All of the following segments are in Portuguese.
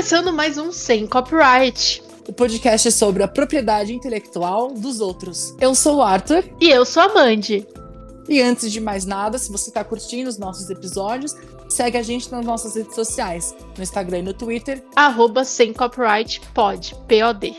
começando mais um Sem Copyright. O podcast é sobre a propriedade intelectual dos outros. Eu sou o Arthur. E eu sou a Mandy. E antes de mais nada, se você está curtindo os nossos episódios, segue a gente nas nossas redes sociais, no Instagram e no Twitter. Arroba Sem Copyright Pod, P-O-D.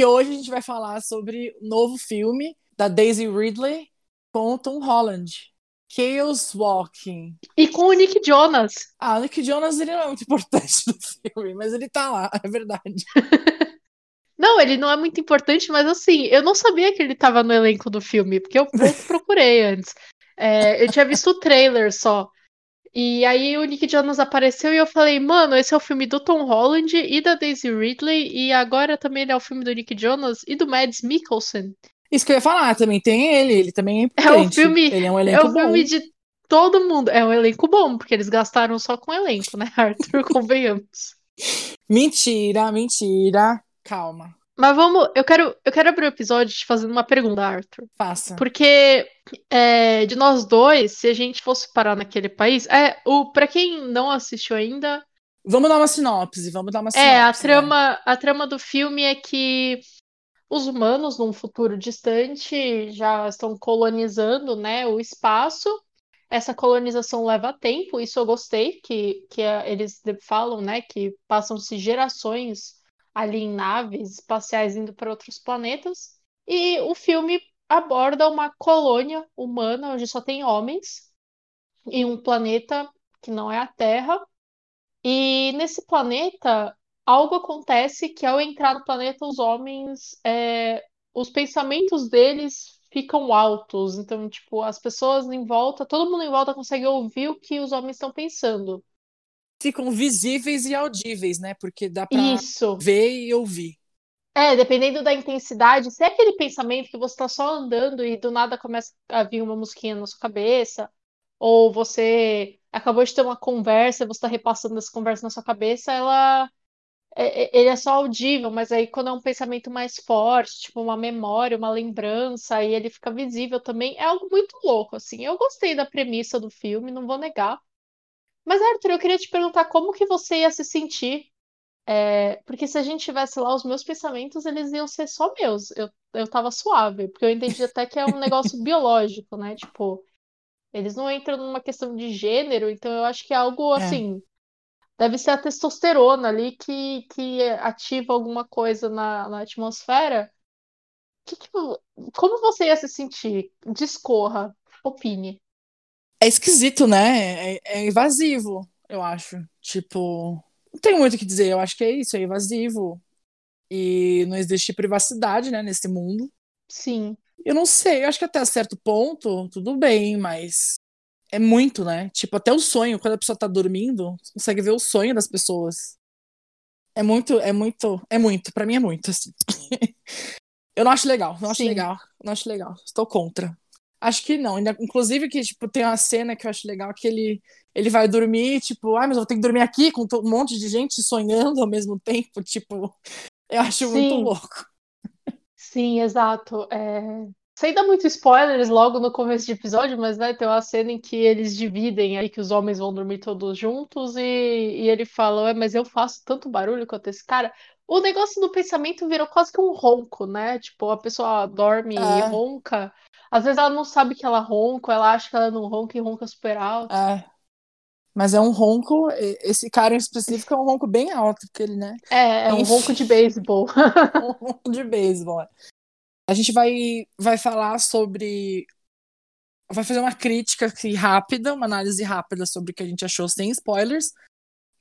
E hoje a gente vai falar sobre o novo filme da Daisy Ridley com Tom Holland. Chaos Walking. E com o Nick Jonas. Ah, o Nick Jonas ele não é muito importante no filme, mas ele tá lá, é verdade. não, ele não é muito importante, mas assim, eu não sabia que ele tava no elenco do filme, porque eu procurei antes. É, eu tinha visto o trailer só. E aí o Nick Jonas apareceu e eu falei, mano, esse é o filme do Tom Holland e da Daisy Ridley, e agora também ele é o filme do Nick Jonas e do Mads Mikkelsen. Isso que eu ia falar, também tem ele, ele também é importante. É um filme, ele é um elenco é um bom. filme de todo mundo. É um elenco bom, porque eles gastaram só com elenco, né, Arthur? Convenhamos. mentira, mentira. Calma. Mas vamos, eu quero, eu quero abrir o episódio te fazendo uma pergunta, Arthur. Faça. Porque é, de nós dois, se a gente fosse parar naquele país, é o para quem não assistiu ainda, Vamos dar uma sinopse, vamos dar uma sinopse. é a né? trama, a trama do filme é que os humanos, num futuro distante, já estão colonizando, né, o espaço. Essa colonização leva tempo, isso eu gostei, que, que é, eles falam, né, que passam-se gerações ali em naves espaciais indo para outros planetas. E o filme aborda uma colônia humana onde só tem homens em um planeta que não é a Terra. E nesse planeta, algo acontece que ao entrar no planeta, os homens, é, os pensamentos deles ficam altos. Então, tipo, as pessoas em volta, todo mundo em volta consegue ouvir o que os homens estão pensando. Ficam visíveis e audíveis, né? Porque dá pra Isso. ver e ouvir. É, dependendo da intensidade, se é aquele pensamento que você tá só andando e do nada começa a vir uma musiquinha na sua cabeça, ou você acabou de ter uma conversa, você tá repassando essa conversa na sua cabeça, ela é- é- ele é só audível, mas aí quando é um pensamento mais forte, tipo uma memória, uma lembrança, aí ele fica visível também, é algo muito louco, assim. Eu gostei da premissa do filme, não vou negar. Mas, Arthur, eu queria te perguntar como que você ia se sentir é, porque se a gente tivesse lá, os meus pensamentos, eles iam ser só meus. Eu, eu tava suave, porque eu entendi até que é um negócio biológico, né? Tipo, eles não entram numa questão de gênero, então eu acho que é algo É. assim. Deve ser a testosterona ali que, que ativa alguma coisa na, na atmosfera. Que que como você ia se sentir? Discorra, opine. É esquisito, né? É, é invasivo, eu acho. Tipo, não tem muito o que dizer. Eu acho que é isso, é invasivo. E não existe privacidade, né, nesse mundo. Sim, Eu não sei, eu acho que até certo ponto, tudo bem, mas é muito, né? Tipo, até o sonho, quando a pessoa tá dormindo, você consegue ver o sonho das pessoas. É muito, é muito, é muito, pra mim é muito, assim. Eu não acho legal, não acho Sim. legal, não acho legal, estou contra. Acho que não, inclusive que, tipo, tem uma cena que eu acho legal, que ele, ele vai dormir, tipo, ai, mas eu vou ter que dormir aqui com um monte de gente sonhando ao mesmo tempo, tipo, eu acho muito Sim. louco. sim, exato. É... Sem dar muito spoilers logo no começo de episódio, mas vai ter uma cena em que eles dividem aí que os homens vão dormir todos juntos e, e ele fala, Ué, mas eu faço tanto barulho quanto esse cara. O negócio do pensamento virou quase que um ronco, né? Tipo, a pessoa dorme e É. ronca. Às vezes ela não sabe que ela ronca, ela acha que ela não ronca e ronca super alto. É. Mas é um ronco, esse cara em específico é um ronco bem alto, porque ele, né? É, é um Enfim. ronco de beisebol. um ronco de beisebol. A gente vai, vai falar sobre. Vai fazer uma crítica aqui rápida, uma análise rápida sobre o que a gente achou sem spoilers.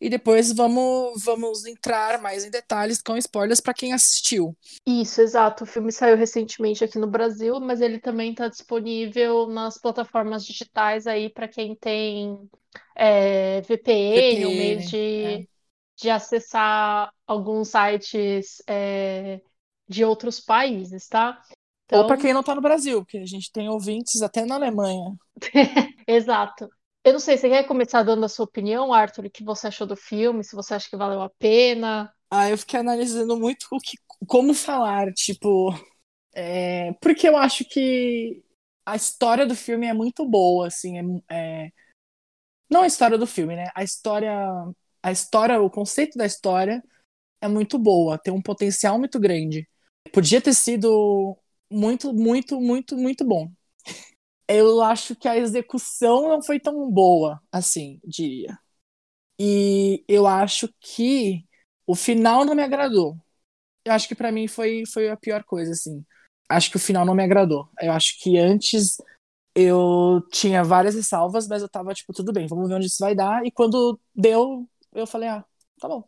E depois vamos, vamos entrar mais em detalhes com spoilers para quem assistiu. Isso, exato. O filme saiu recentemente aqui no Brasil, mas ele também está disponível nas plataformas digitais aí para quem tem é, VPN, ou meio VPN, de, é. de acessar alguns sites é, de outros países, tá? Ou Então, para quem não tá no Brasil, porque a gente tem ouvintes até na Alemanha. exato. Eu não sei, você quer começar dando a sua opinião, Arthur, o que você achou do filme, se você acha que valeu a pena? Ah, eu fiquei analisando muito o que, como falar, tipo. É, porque eu acho que a história do filme é muito boa, assim. É, é, não a história do filme, né? A história. A história, o conceito da história é muito boa, tem um potencial muito grande. Podia ter sido muito, muito, muito, muito bom. Eu acho que a execução não foi tão boa, assim, diria. E eu acho que o final não me agradou. Eu acho que para mim foi, foi a pior coisa, assim. Acho que o final não me agradou. Eu acho que antes eu tinha várias ressalvas, mas eu tava, tipo, tudo bem, vamos ver onde isso vai dar. E quando deu, eu falei, ah, tá bom.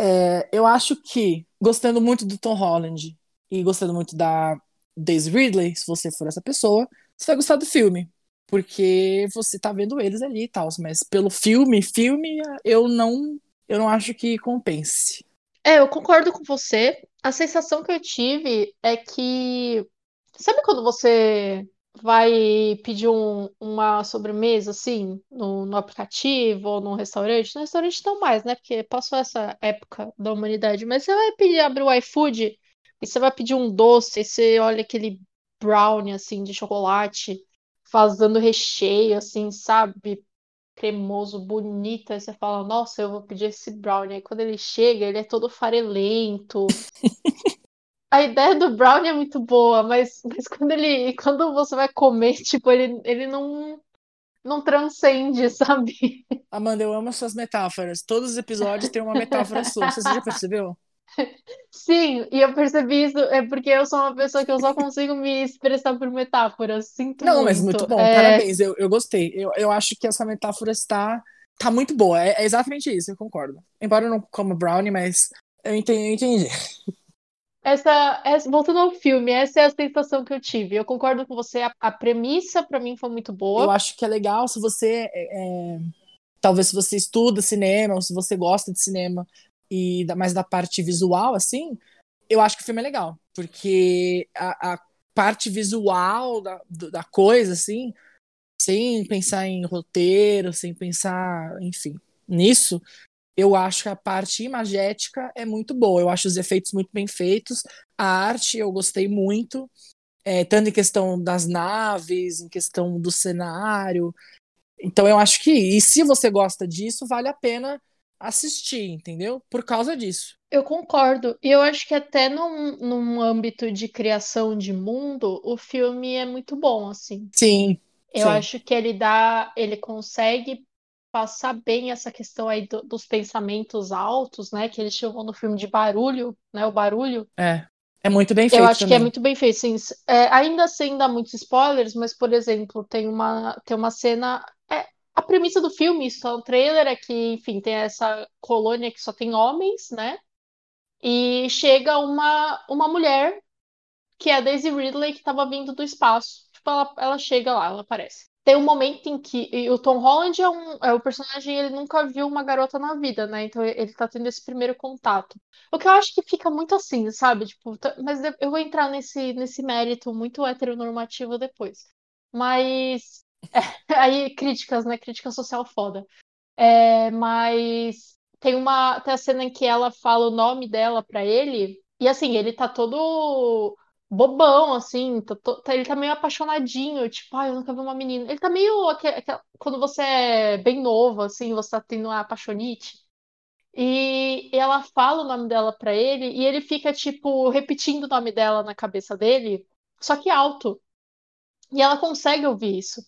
É, eu acho que, gostando muito do Tom Holland e gostando muito da Daisy Ridley, se você for essa pessoa, você vai gostar do filme. Porque você tá vendo eles ali e tal. Mas pelo filme, filme, eu não, eu não acho que compense. É, eu concordo com você. A sensação que eu tive é que. Sabe quando você vai pedir um, uma sobremesa, assim, no, no aplicativo ou no restaurante? No restaurante não mais, né? Porque passou essa época da humanidade. Mas você vai pedir, abrir o iFood e você vai pedir um doce, e você olha aquele brownie, assim, de chocolate, fazendo recheio, assim, sabe? Cremoso, bonito. Aí você fala, nossa, eu vou pedir esse brownie. Aí quando ele chega, ele é todo farelento. a ideia do brownie é muito boa, mas, mas quando ele. Quando você vai comer, tipo, ele, ele não. Não transcende, sabe? Amanda, eu amo suas metáforas. Todos os episódios têm uma metáfora sua. Você já percebeu? Sim, e eu percebi isso é porque eu sou uma pessoa que eu só consigo me expressar por metáforas. Sinto Não, muito. mas muito bom, É, parabéns. Eu, eu gostei. Eu, eu acho que essa metáfora está tá muito boa. É, é exatamente isso, eu concordo. Embora eu não coma brownie, mas eu entendi. Eu entendi. Essa, essa- voltando ao filme, essa é a sensação que eu tive. Eu concordo com você, a, a premissa pra mim foi muito Eu boa. acho que é legal se você. é, é, talvez se você estuda cinema, ou se você gosta de cinema, e da- mais da parte visual, assim, eu acho que o filme é legal. Porque a, a parte visual da, da coisa, assim, sem pensar em roteiro, sem pensar, enfim, nisso, eu acho que a parte imagética é muito boa. Eu acho os efeitos muito bem feitos. A arte eu gostei muito, é, tanto em questão das naves, em questão do cenário. Então eu acho que, e se você gosta disso, vale a pena assistir, entendeu? Por causa disso. Eu concordo. E eu acho que até num, num âmbito de criação de mundo, o filme é muito bom, assim. Sim, Eu sim. acho que ele dá, ele consegue passar bem essa questão aí do- dos pensamentos altos, né? Que eles chamam no filme de barulho, né? O barulho. É. É muito bem Eu feito acho que é também. muito bem feito, sim. É, ainda sem dar muitos spoilers, mas, por exemplo, tem uma, tem uma cena. A premissa do filme, isso é um trailer, é que, enfim, tem essa colônia que só tem homens, né? E chega uma, uma mulher, que é a Daisy Ridley, que estava vindo do espaço. Tipo, ela, ela chega lá, ela aparece. Tem um momento em que o Tom Holland é, um, é o personagem, ele nunca viu uma garota na vida, né? Então ele tá tendo esse primeiro contato. O que eu acho que fica muito assim, sabe? Tipo, mas eu vou entrar nesse, nesse mérito muito heteronormativo depois. Mas aí críticas, né? Crítica social foda. É, mas tem uma tem a cena em que ela fala o nome dela pra ele e assim ele tá todo bobão assim, tá tá- ele tá meio apaixonadinho, tipo, ai, eu nunca vi uma menina. Ele tá meio quando você é bem novo assim, você tá tendo uma apaixonite. E ela fala o nome dela pra ele e ele fica tipo repetindo o nome dela na cabeça dele, só que alto. E ela consegue ouvir isso.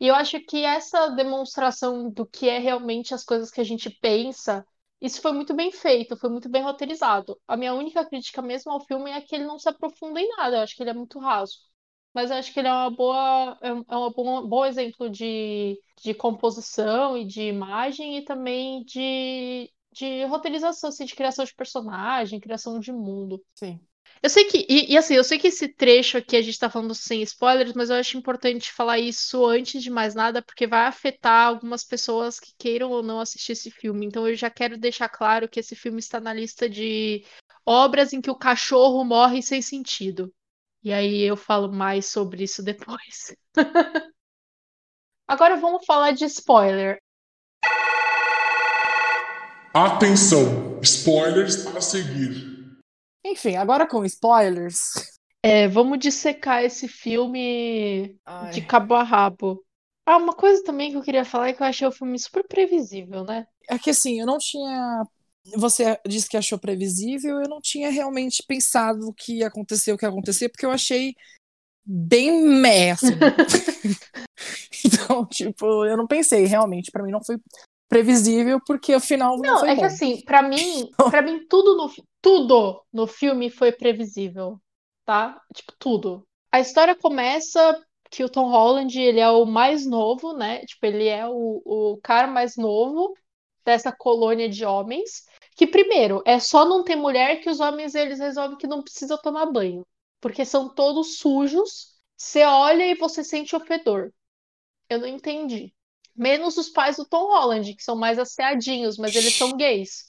E eu acho que essa demonstração do que é realmente as coisas que a gente pensa, isso foi muito bem feito, foi muito bem roteirizado. A minha única crítica mesmo ao filme é que ele não se aprofunda em nada, eu acho que ele é muito raso. Mas eu acho que ele é uma boa, é um é bom, bom exemplo de, de composição e de imagem e também de, de roteirização, assim, de criação de personagem, criação de mundo. Sim. Eu sei que, e, e assim, eu sei que esse trecho aqui a gente tá falando sem spoilers, mas eu acho importante falar isso antes de mais nada, porque vai afetar algumas pessoas que queiram ou não assistir esse filme. Então eu já quero deixar claro que esse filme está na lista de obras em que o cachorro morre sem sentido. E aí eu falo mais sobre isso depois. Agora vamos falar de spoiler. Atenção, spoilers a seguir. Enfim, agora com spoilers. É, vamos dissecar esse filme Ai. de cabo a rabo. Ah, uma coisa também que eu queria falar é que eu achei o filme super previsível, né? É que assim, eu não tinha. Você disse que achou previsível, eu não tinha realmente pensado o que ia acontecer, o que ia acontecer, porque eu achei bem meh, assim. então, tipo, eu não pensei, realmente, pra mim não foi previsível, porque o final não, Não, foi é bom. que assim, pra mim, para mim tudo no tudo no filme foi previsível, tá? Tipo, tudo. A história começa que o Tom Holland, ele é o mais novo, né? Tipo, ele é o, o cara mais novo dessa colônia de homens, que primeiro, é só não ter mulher que os homens eles resolvem que não precisa tomar banho, porque são todos sujos. Você olha e você sente o fedor. Eu não entendi. Menos os pais do Tom Holland, que são mais asseadinhos, mas eles são gays.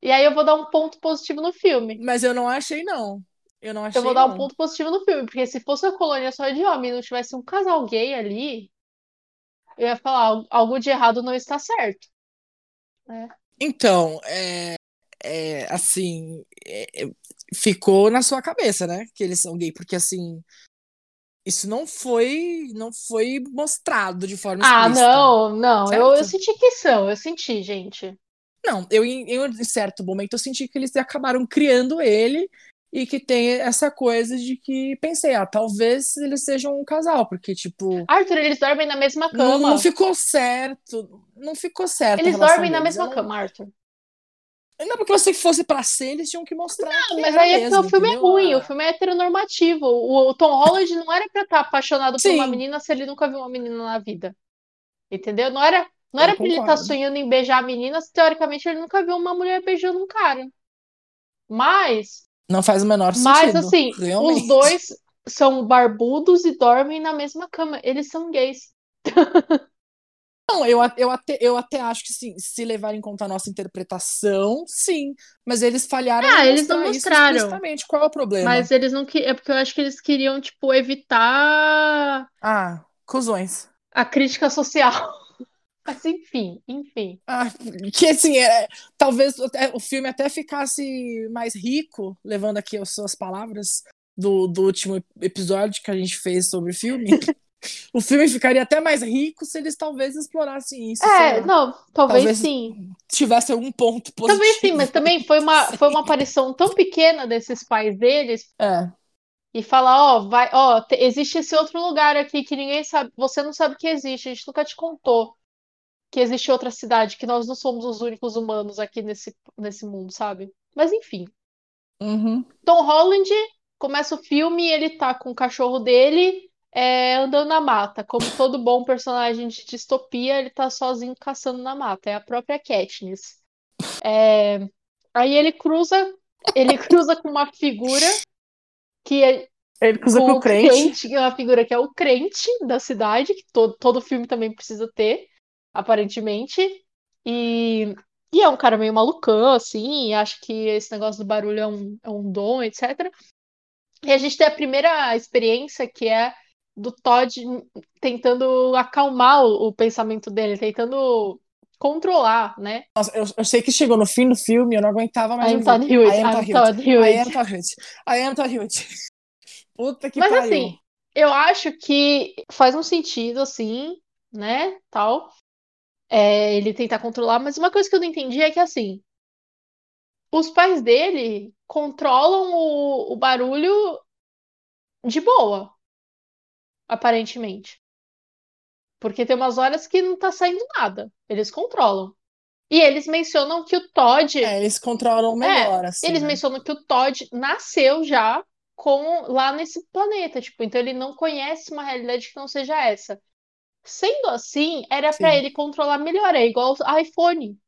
E aí eu vou dar um ponto positivo no filme. Mas eu não achei, não. Eu não achei. Eu vou dar um não. ponto positivo no filme, porque se fosse uma colônia só de homem e não tivesse um casal gay ali, eu ia falar, "Al- algo de errado não está certo. Então, é, é, assim, é, é, ficou na sua cabeça, né? Que eles são gay, porque assim, isso não foi, não foi mostrado de forma Ah, explícita. não, não, eu, eu senti que são, eu senti, gente. Não, eu em, certo momento eu senti que eles acabaram criando ele e que tem essa coisa de que pensei, ah, talvez eles sejam um casal, porque tipo, Arthur, eles dormem na mesma não, cama. não ficou certo, não ficou certo. Eles dormem na mesma Eu não- cama, Arthur. Não, porque se fosse pra ser, eles tinham que mostrar. Não, que mas aí é mesmo, o filme é entendeu? ruim, Ah, o filme é heteronormativo. O, Tom Holland não era pra estar apaixonado por uma Sim. menina se ele nunca viu uma menina na vida. Entendeu? Não era, não Eu era pra ele estar concordo. sonhando em beijar a menina se teoricamente ele nunca viu uma mulher beijando um cara. Mas, Não faz o menor mas sentido. assim, realmente. os dois são barbudos e dormem na mesma cama. Eles são gays. Não, eu, eu, até, eu até acho que sim, se levar em conta a nossa interpretação, sim. Mas eles falharam Ah, eles não mostraram. explicitamente. Qual é o problema? Mas eles não que é porque eu acho que eles queriam tipo evitar Ah, cuzões. a crítica social. Mas enfim, enfim. Ah, que assim, é, talvez até- o filme até ficasse mais rico, levando aqui as suas palavras do, do último episódio que a gente fez sobre o filme. o filme ficaria até mais rico se eles talvez explorassem isso. É, não, talvez, Talvez sim. Tivesse algum ponto positivo. Talvez sim, mas também foi uma, foi uma aparição tão pequena desses pais deles É, e falar, ó, vai, ó, te- existe esse outro lugar aqui que ninguém sabe, você não sabe que existe, a gente nunca te contou que existe outra cidade, que nós não somos os únicos humanos aqui nesse, nesse mundo, sabe? Mas enfim. uhum. Tom Holland começa o filme e ele tá com o cachorro dele é, andando na mata. Como todo bom personagem de distopia, ele tá sozinho caçando na mata. É a própria Katniss. É, aí ele cruza, ele cruza com uma figura que é Ele cruza com com o crente. que é uma figura que é o crente da cidade, que todo, todo filme também precisa ter, aparentemente. E, e é um cara meio malucão, assim, e acha que esse negócio do barulho é um, é um dom, etc. E a gente tem a primeira experiência que é do Todd tentando acalmar o, o pensamento dele, tentando controlar, né? Nossa, eu, eu sei que chegou no fim do filme, eu não aguentava mais I am ouvir. Todd Hewitt, I am I am Todd Hewitt. I am Hewitt. Todd Hewitt. I am Todd Hewitt. Puta que Mas pariu. assim, eu acho que faz um sentido, assim, né? Tal. É, ele tentar controlar, mas uma coisa que eu não entendi é que assim, os pais dele controlam o, o barulho de boa, aparentemente. Porque tem umas horas que não tá saindo nada. Eles controlam. E eles mencionam que o Todd. É, eles controlam melhor, assim. Eles né? mencionam que o Todd nasceu já com lá nesse planeta, tipo, então ele não conhece uma realidade que não seja essa. Sendo assim, era pra Sim. ele controlar melhor, é igual o iPhone.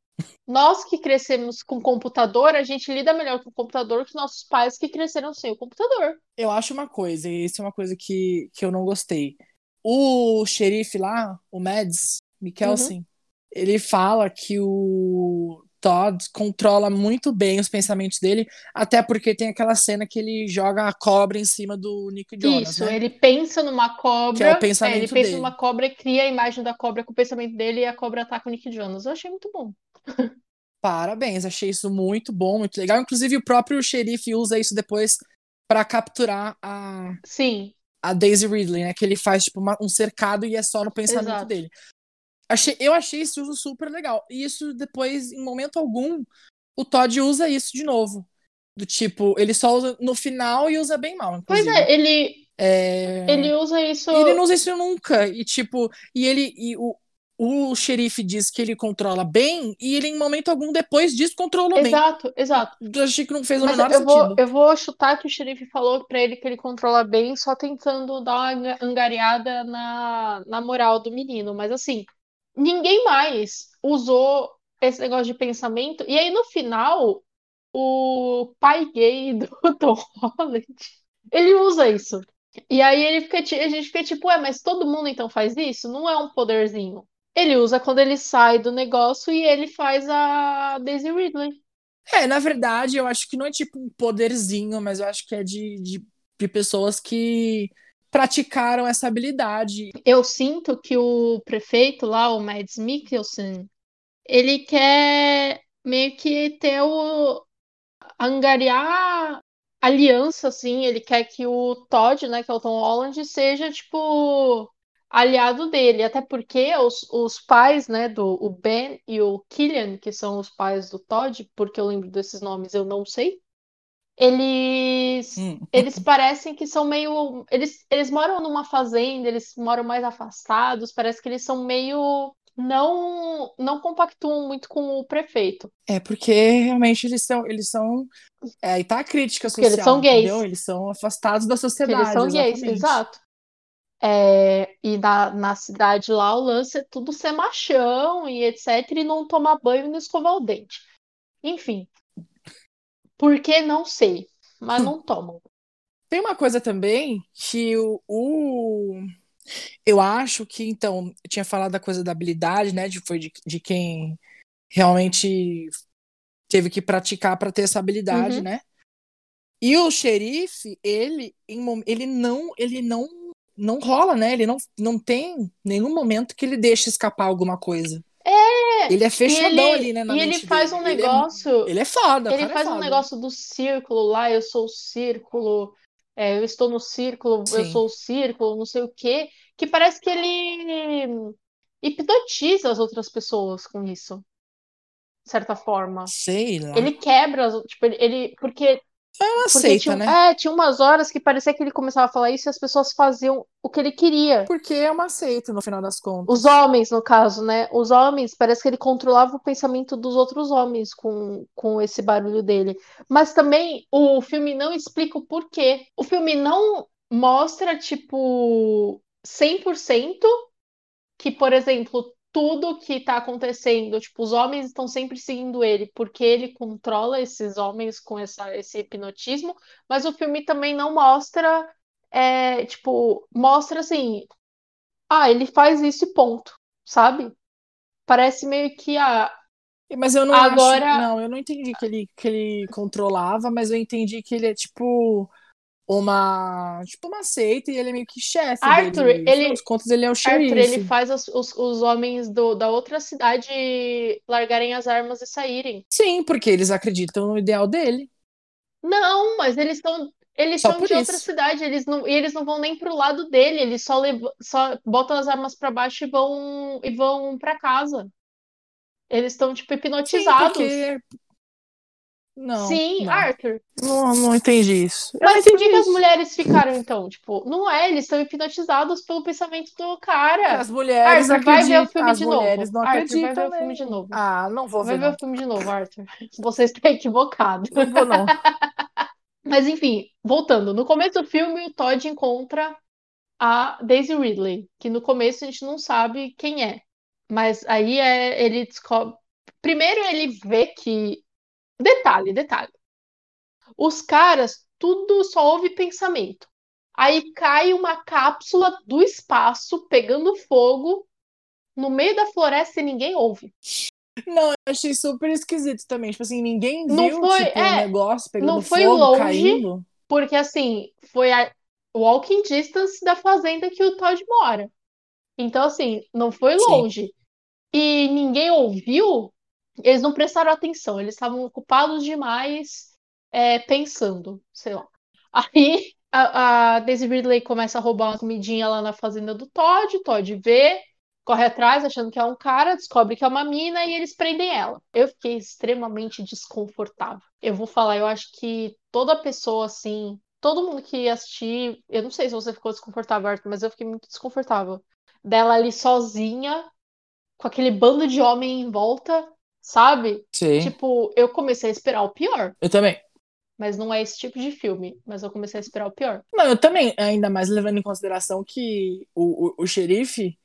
Nós que crescemos com computador, a gente lida melhor com o computador que nossos pais que cresceram sem o computador. Eu acho uma coisa, e isso é uma coisa que, que eu não gostei. O xerife lá, o Mads Mikkelsen, Uhum. ele fala que o Todd controla muito bem os pensamentos dele, até porque tem aquela cena que ele joga a cobra em cima do Nick Jonas, Isso, né? ele pensa numa cobra, Que é o é, ele pensamento pensa dele. numa cobra e cria a imagem da cobra com o pensamento dele e a cobra ataca o Nick Jonas. Eu achei muito bom. Parabéns, achei isso muito bom, muito legal. Inclusive, o próprio xerife usa isso depois para capturar a, Sim, a Daisy Ridley, né? Que ele faz tipo uma- um cercado e é só no pensamento Exato. dele. Achei, eu achei esse uso super legal. E isso depois, em momento algum, o Todd usa isso de novo. Do tipo, ele só usa no final e usa bem mal, pois inclusive. é, ele, É, ele usa isso. e ele não usa isso nunca. E tipo, e ele. E o, o xerife diz que ele controla bem, e ele, em momento algum, depois disso, controlou bem. Exato, exato. Eu achei que não fez o Mas menor eu vou, sentido. eu vou chutar que o xerife falou pra ele que ele controla bem, só tentando dar uma anga- angariada na, na moral do menino. Mas assim, ninguém mais usou esse negócio de pensamento. E aí, no final, o pai gay do Tom Holland, ele usa isso. E aí ele fica, a gente fica tipo, ué, mas todo mundo então faz isso? Não é um poderzinho. Ele usa quando ele sai do negócio e ele faz a Daisy Ridley. É, na verdade, eu acho que não é tipo um poderzinho, mas eu acho que é de, de, de pessoas que praticaram essa habilidade. Eu sinto que o prefeito lá, o Mads Mikkelsen, ele quer meio que ter o angariar aliança, assim, ele quer que o Todd, né, que é o Tom Holland, seja, tipo, aliado dele, até porque os, os pais, né, do o Ben e o Killian, que são os pais do Todd, porque eu lembro desses nomes, eu não sei, eles Hum. eles parecem que são meio. Eles, eles moram numa fazenda, eles moram mais afastados, parece que eles são meio. Não, não compactuam muito com o prefeito. É porque realmente eles são, eles são. É, aí tá a crítica Porque eles social, são gays. entendeu? Eles são afastados da sociedade. eles são gays, exato. É, e na, na cidade lá, o lance é tudo ser machão e etc. E não tomar banho e não escovar o dente. Enfim. Por que não sei, mas não tomam. Tem uma coisa também que o, o- eu acho que, então, eu tinha falado da coisa da habilidade, né? De, foi de, de quem realmente teve que praticar para ter essa habilidade, Uhum. né? E o xerife, ele, ele não, ele não, não rola, né? Ele não, não tem nenhum momento que ele deixa escapar alguma coisa. É, Ele é fechadão ele, ali, né? Na e ele faz dele. um Ele é- negócio. Ele é foda, o Ele cara é faz um foda. negócio do círculo lá, eu sou o círculo, é, eu estou no círculo, eu Sim. sou o círculo, não sei o quê, que parece que ele hipnotiza as outras pessoas com isso, de certa forma. Sei lá. Ele quebra, tipo, ele, ele- porque, Não porque aceita, tinha, né? é, tinha umas horas que parecia que ele começava a falar isso e as pessoas faziam o que ele queria. Porque é uma seita, no final das contas. Os homens, no caso, né? Os homens, parece que ele controlava o pensamento dos outros homens com, com esse barulho dele. Mas também o filme não explica o porquê. O filme não mostra, tipo, 100% que, por exemplo, tudo que tá acontecendo, tipo, os homens estão sempre seguindo ele, porque ele controla esses homens com essa, esse hipnotismo, mas o filme também não mostra, é, tipo, mostra assim, ah, ele faz isso e ponto, sabe? Parece meio que ah, Mas eu não Agora- acho. Não, eu não entendi que ele, que ele controlava, mas eu entendi que ele é tipo uma. Tipo uma seita e ele é meio que chefe. Arthur, dele. Ele- das contas, ele é o xerife. Arthur, ele faz os, os, os homens do, da outra cidade largarem as armas e saírem. Sim, porque eles acreditam no ideal dele. Não, mas eles estão eles Só são de outra isso. cidade, eles não, e eles não vão nem pro lado dele, eles só, levam, só botam as armas pra baixo e vão e vão para casa. Eles estão tipo Sim, hipnotizados. porque. Não. Sim, não. Arthur. Não, não entendi isso. Eu Mas não por que entendi que as mulheres ficaram então? Tipo, não é, eles estão hipnotizados pelo pensamento do cara. As mulheres Arthur, vai ver o filme As de novo. mulheres não Arthur, vai ver o filme de novo. Ah, não vou Vai ver. ver Não. o filme de novo, Arthur. Você está equivocado. Não vou, não. Mas enfim, voltando. No começo do filme, o Todd encontra a Daisy Ridley, que no começo a gente não sabe quem é. Mas aí é, ele descobre. Primeiro ele vê que. Detalhe, detalhe. Os caras, tudo só ouve pensamento. Aí cai uma cápsula do espaço pegando fogo no meio da floresta e ninguém ouve. Não, eu achei super esquisito também. Tipo assim, ninguém Não viu foi- tipo, o é, negócio pegando não foi fogo, longe. caindo. Porque assim, foi a walking distance da fazenda que o Todd mora. Então, assim, não foi Sim. longe. E ninguém ouviu, Eles não prestaram atenção, eles estavam ocupados demais é, pensando, sei lá. Aí a, a Daisy Ridley começa a roubar uma comidinha lá na fazenda do Todd, Todd vê, corre atrás achando que é um cara, descobre que é uma mina e eles prendem ela. Eu fiquei extremamente desconfortável. Eu vou falar, eu acho que toda pessoa assim, todo mundo que assistir, eu não sei se você ficou desconfortável, Arthur, mas eu fiquei muito desconfortável. Dela ali sozinha, com aquele bando de homem em volta, sabe? Sim. Tipo, eu comecei a esperar o pior. Eu também. Mas não é esse tipo de filme. Mas eu comecei a esperar o pior. Não, eu também, ainda mais levando em consideração que o, o, o xerife,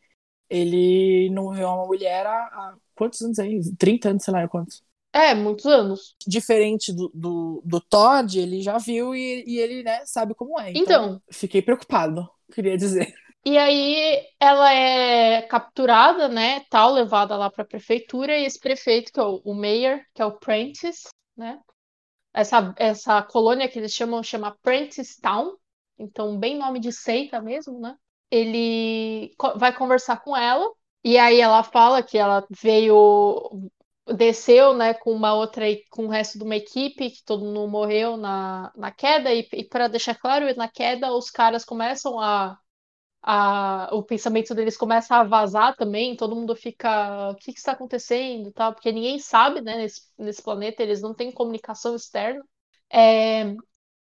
ele não viu uma mulher há, há, quantos anos aí? 30 anos, sei lá, quantos. É, muitos anos. Diferente do, do, do Todd, ele já viu e, e ele, né, sabe como é. Então, Então. fiquei preocupado, queria dizer. E aí ela é capturada, né, tal, levada lá para a prefeitura e esse prefeito que é o, o mayor, que é o Prentice, né? Essa essa colônia que eles chamam chama Prentice Town, então bem nome de seita mesmo, né? Ele co- vai conversar com ela e aí ela fala que ela veio desceu, né, com uma outra com o resto de uma equipe que todo mundo morreu na, na queda e, e para deixar claro, na queda os caras começam a a, o pensamento deles começa a vazar também, todo mundo fica, o que que está acontecendo, tal, porque ninguém sabe, né, nesse, nesse planeta, eles não têm comunicação externa. É,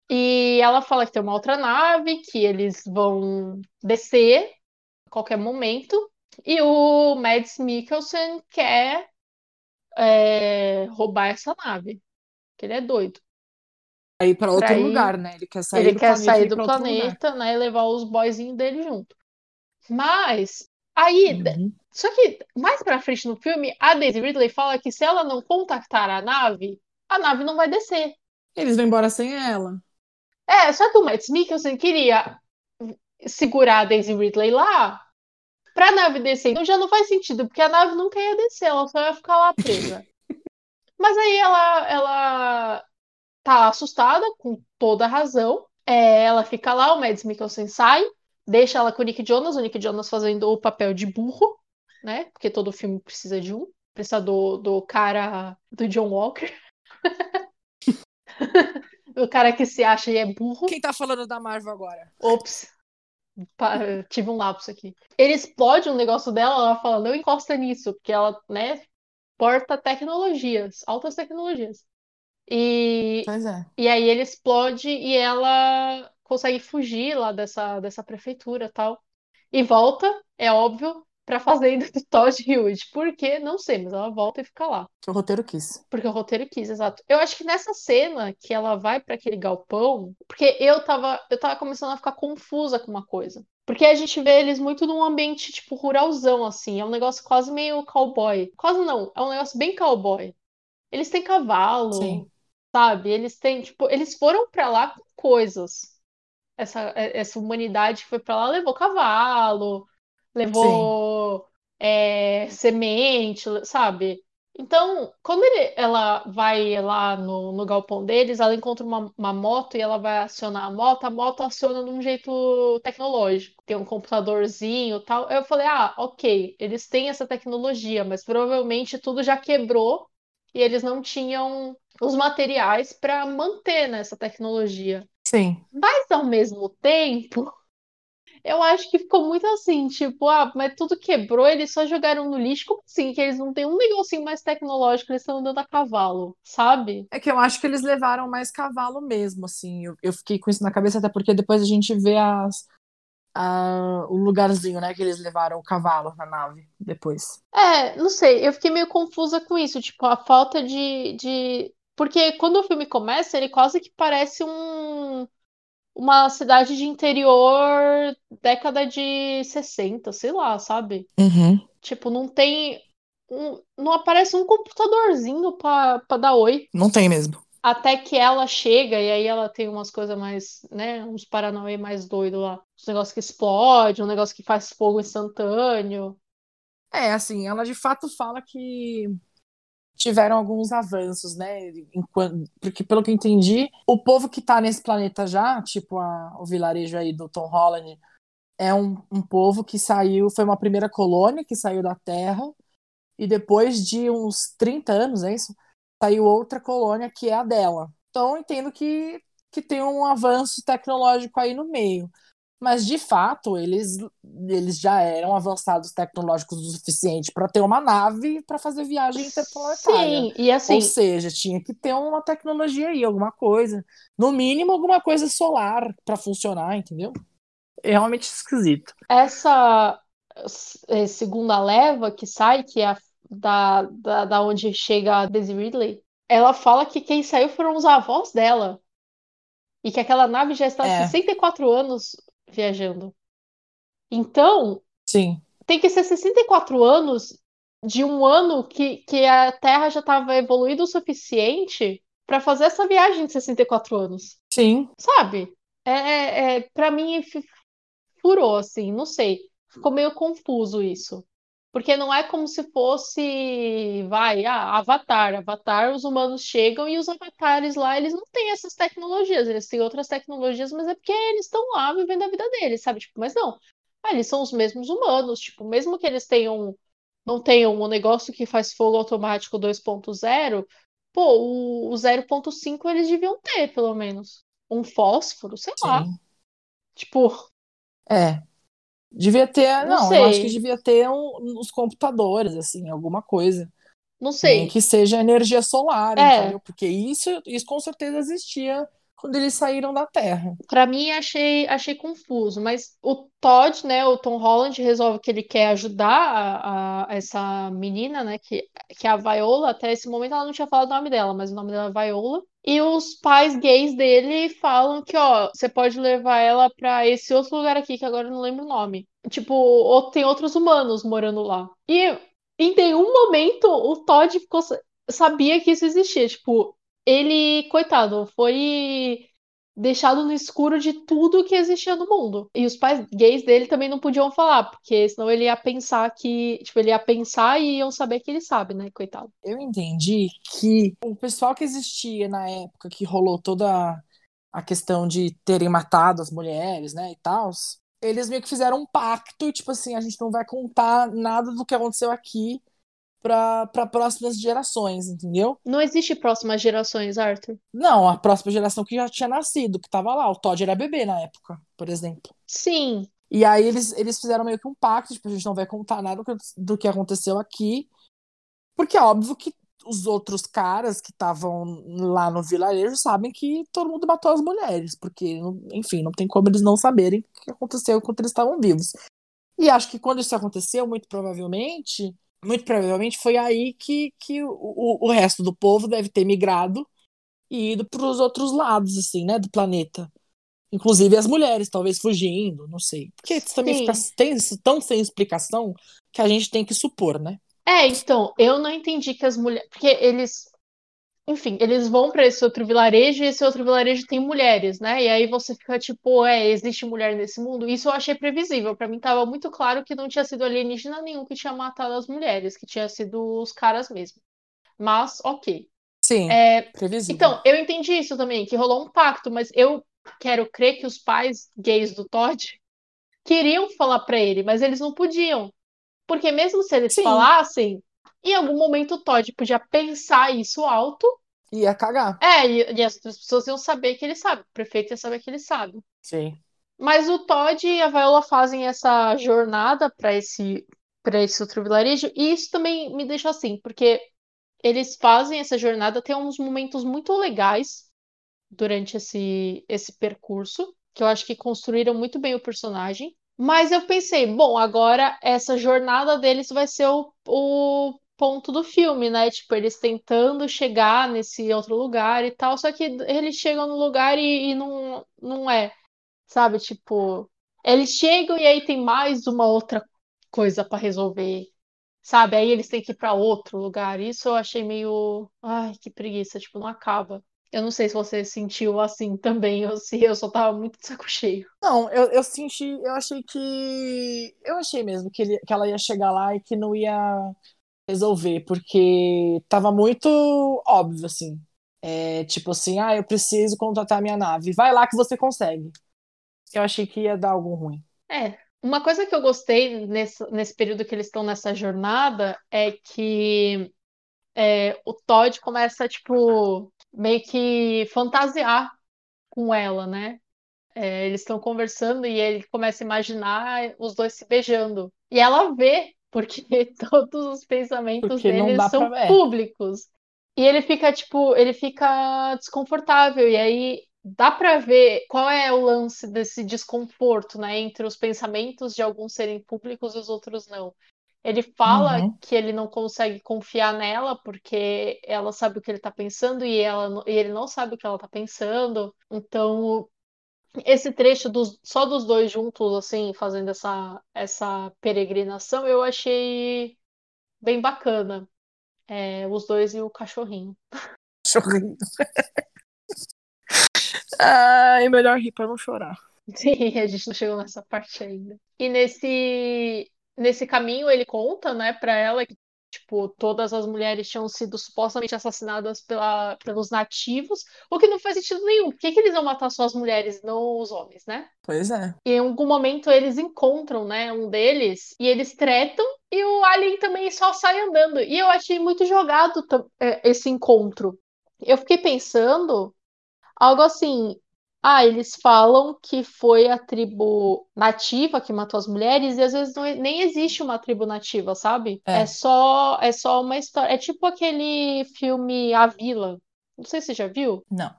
e ela fala que tem uma outra nave, que eles vão descer a qualquer momento, e o Mads Mikkelsen quer é, roubar essa nave, que ele é doido. Aí pra outro Pra ir- lugar, né? Ele quer sair ele do quer planeta sair ir do planeta, né, e levar os boyzinhos dele junto. Mas aí, Uhum. só que mais pra frente no filme, a Daisy Ridley fala que se ela não contactar a nave, a nave não vai descer. Eles vão embora sem ela. É, só que o Matt Mikkelsen queria segurar a Daisy Ridley lá pra nave descer. Então já não faz sentido, porque a nave nunca ia descer, ela só ia ficar lá presa. Mas aí ela, ela tá assustada, com toda a razão. É, ela fica lá, o Mads Mikkelsen sai, deixa ela com o Nick Jonas, o Nick Jonas fazendo o papel de burro, né? Porque todo filme precisa de um. Precisa do, do cara do John Walker. o cara que se acha e é burro. Quem tá falando da Marvel agora? Ops. Tive um lapso aqui. Ele explode um negócio dela, ela fala, não encosta nisso, porque ela, né, porta tecnologias, altas tecnologias. E, Pois é. e aí ele explode e ela consegue fugir lá dessa, dessa prefeitura e tal. E volta, é óbvio, pra fazenda do Todd Hewitt. Por quê? Não sei, mas ela volta e fica lá. O roteiro quis. Porque o roteiro quis, exato. Eu acho que nessa cena que ela vai pra aquele galpão, porque eu tava, eu tava começando a ficar confusa com uma coisa. Porque a gente vê eles muito num ambiente, tipo, ruralzão, assim. É um negócio quase meio cowboy. Quase não, é um negócio bem cowboy. Eles têm cavalo, Sim. Sabe? Eles têm, tipo, eles foram pra lá com coisas. Essa, essa humanidade que foi pra lá levou cavalo, levou é, semente, sabe? Então, quando ele- ela vai lá no, no galpão deles, ela encontra uma, uma moto e ela vai acionar a moto, a moto aciona de um jeito tecnológico. Tem um computadorzinho e tal. Eu falei, ah, ok, eles têm essa tecnologia, mas provavelmente tudo já quebrou e eles não tinham os materiais para manter nessa tecnologia. Sim. Mas ao mesmo tempo, eu acho que ficou muito assim, tipo, ah, mas tudo quebrou, eles só jogaram no lixo. Como assim? Que eles não têm um negocinho mais tecnológico, eles estão andando a cavalo, sabe? É que eu acho que eles levaram mais cavalo mesmo, assim. Eu, eu fiquei com isso na cabeça, até porque depois a gente vê as, a- o lugarzinho, né, que eles levaram o cavalo na nave depois. É, não sei, eu fiquei meio confusa com isso, tipo, a falta de, de... Porque quando o filme começa, ele quase que parece um... uma cidade de interior década de 60, sei lá, sabe? Uhum. Tipo, não tem. um- não aparece um computadorzinho pra, pra dar oi. Não tem mesmo. Até que ela chega e aí ela tem umas coisas mais, né? Uns paranauê mais doidos lá. Uns negócios que explodem, um negócio que faz fogo instantâneo. É, assim, ela de fato fala que tiveram alguns avanços, né? Enquanto, porque, pelo que eu entendi, o povo que tá nesse planeta já, tipo a- o vilarejo aí do Tom Holland, é um, um povo que saiu, foi uma primeira colônia que saiu da Terra e depois de uns 30 anos, é isso? Saiu outra colônia que é a dela. Então, eu entendo que, que tem um avanço tecnológico aí no meio. Mas, de fato, eles, eles já eram avançados tecnológicos o suficiente para ter uma nave para fazer viagem interplanetária. Sim, e assim. Ou seja, tinha que ter uma tecnologia aí, alguma coisa. No mínimo, alguma coisa solar para funcionar, entendeu? É realmente esquisito. Essa eh, segunda leva que sai, que é a, da, da, da onde chega a Daisy Ridley, ela fala que quem saiu foram os avós dela. E que aquela nave já está há É. 64 anos viajando. Então, Sim, tem que ser 64 anos de um ano que, que a Terra já estava evoluída o suficiente para fazer essa viagem de 64 anos. sim. Sabe? É, é, é, para mim, furou, assim, não sei. Ficou meio confuso isso. Porque não é como se fosse, vai, ah, Avatar. Avatar, os humanos chegam e os avatares lá, eles não têm essas tecnologias. Eles têm outras tecnologias, mas é porque eles estão lá vivendo a vida deles, sabe? Tipo, mas não. Ah, eles são os mesmos humanos. Tipo, mesmo que eles tenham, não tenham um negócio que faz fogo automático 2.0, pô, o, o 0.5 eles deviam ter, pelo menos. Um fósforo, sei lá. Sim. Tipo, É. Devia ter. Não Não, eu acho que devia ter um, uns computadores, assim, alguma coisa. não Nem sei. que seja energia solar, É. entendeu? Porque isso, isso com certeza existia quando eles saíram da Terra. Pra mim, achei, achei confuso, mas o Todd, né, o Tom Holland, resolve que ele quer ajudar a, a- essa menina, né, que, que é a Viola. Até esse momento ela não tinha falado o nome dela, mas o nome dela é Viola. E os pais gays dele falam que, ó, você pode levar ela pra esse outro lugar aqui, que agora eu não lembro o nome. Tipo, tem outros humanos morando lá. E em nenhum momento o Todd ficou, sabia que isso existia. Tipo, ele, coitado, foi deixado no escuro de tudo que existia no mundo. E os pais gays dele também não podiam falar, porque senão ele ia pensar que, tipo, ele ia pensar e iam saber que ele sabe, né, coitado. Eu entendi que o pessoal que existia na época que rolou toda a questão de terem matado as mulheres, né, e tal, eles meio que fizeram um pacto, tipo assim, a gente não vai contar nada do que aconteceu aqui para próximas gerações, entendeu? Não existe próximas gerações, Arthur. Não, a próxima geração que já tinha nascido, que tava lá. O Todd era bebê na época, por exemplo. Sim, E aí eles, eles fizeram meio que um pacto, tipo, a gente não vai contar nada do que, aconteceu aqui. Porque é óbvio que os outros caras que estavam lá no vilarejo sabem que todo mundo matou as mulheres. Porque, enfim, não tem como eles não saberem o que aconteceu enquanto eles estavam vivos. E acho que quando isso aconteceu, muito provavelmente, muito provavelmente foi aí que, que o, o, resto do povo deve ter migrado e ido para os outros lados, assim, né, do planeta. Inclusive as mulheres, talvez fugindo, não sei. Porque isso também Sim. fica tem, tão sem explicação que a gente tem que supor, né? É, então, eu não entendi que as mulheres. Porque eles. Enfim, eles vão pra esse outro vilarejo e esse outro vilarejo tem mulheres, né? E aí você fica tipo, é, existe mulher nesse mundo? Isso eu achei previsível. Pra mim tava muito claro que não tinha sido alienígena nenhum que tinha matado as mulheres, que tinha sido os caras mesmo. Mas, ok. Sim, É, previsível. então, eu entendi isso também, que rolou um pacto, mas eu quero crer que os pais gays do Todd queriam falar pra ele, mas eles não podiam. Porque mesmo se eles Sim. falassem, em algum momento o Todd podia pensar isso alto, Ia cagar. é, e, e as outras pessoas iam saber que ele sabe, o prefeito ia saber que ele sabe. Sim. Mas o Todd e a Viola fazem essa jornada para esse para esse outro vilarejo, e isso também me deixa assim, porque eles fazem essa jornada, tem uns momentos muito legais durante esse esse percurso, que eu acho que construíram muito bem o personagem. Mas eu pensei, bom, agora essa jornada deles vai ser o, o ponto do filme, né? Tipo, eles tentando chegar nesse outro lugar e tal, só que eles chegam no lugar e, e não, não é, sabe? Tipo, eles chegam e aí tem mais uma outra coisa pra resolver, sabe? Aí eles têm que ir pra outro lugar. Isso eu achei meio. Ai, que preguiça, tipo, não acaba. Eu não sei se você sentiu assim também, ou se eu só tava muito de saco cheio. Não, eu, eu senti, eu achei que. Eu achei mesmo que, ele, que ela ia chegar lá e que não ia resolver, porque tava muito óbvio, assim. É, tipo assim, ah, eu preciso contratar minha nave. Vai lá que você consegue. Eu achei que ia dar algo ruim. É, Uma coisa que eu gostei nesse, nesse período que eles estão nessa jornada é que é, o Todd começa, tipo, meio que fantasiar com ela, né? É, eles estão conversando e ele começa a imaginar os dois se beijando. E ela vê, porque todos os pensamentos Porque dele são pra ver. públicos. E ele fica, tipo, ele fica desconfortável. E aí dá pra ver qual é o lance desse desconforto, né? Entre os pensamentos de alguns serem públicos e os outros não. Ele fala Uhum. que ele não consegue confiar nela porque ela sabe o que ele tá pensando e, ela, e ele não sabe o que ela tá pensando. Então, esse trecho dos, só dos dois juntos, assim, fazendo essa, essa peregrinação, eu achei bem bacana. É, os dois e o cachorrinho. Cachorrinho. Ai, melhor rir pra não chorar. Sim, a gente não chegou nessa parte ainda. E nesse, nesse caminho ele conta, né, pra ela que, tipo, todas as mulheres tinham sido supostamente assassinadas pela, pelos nativos, o que não faz sentido nenhum. Por que que eles vão matar só as mulheres, não os homens, né? Pois é. E em algum momento eles encontram, né, um deles, e eles tretam, e o alien também só sai andando. E eu achei muito jogado é, esse encontro. Eu fiquei pensando algo assim. Ah, eles falam que foi a tribo nativa que matou as mulheres, e às vezes não, nem existe uma tribo nativa, sabe? É. É só, é só uma história. É tipo aquele filme A Vila. Não sei se você já viu Não.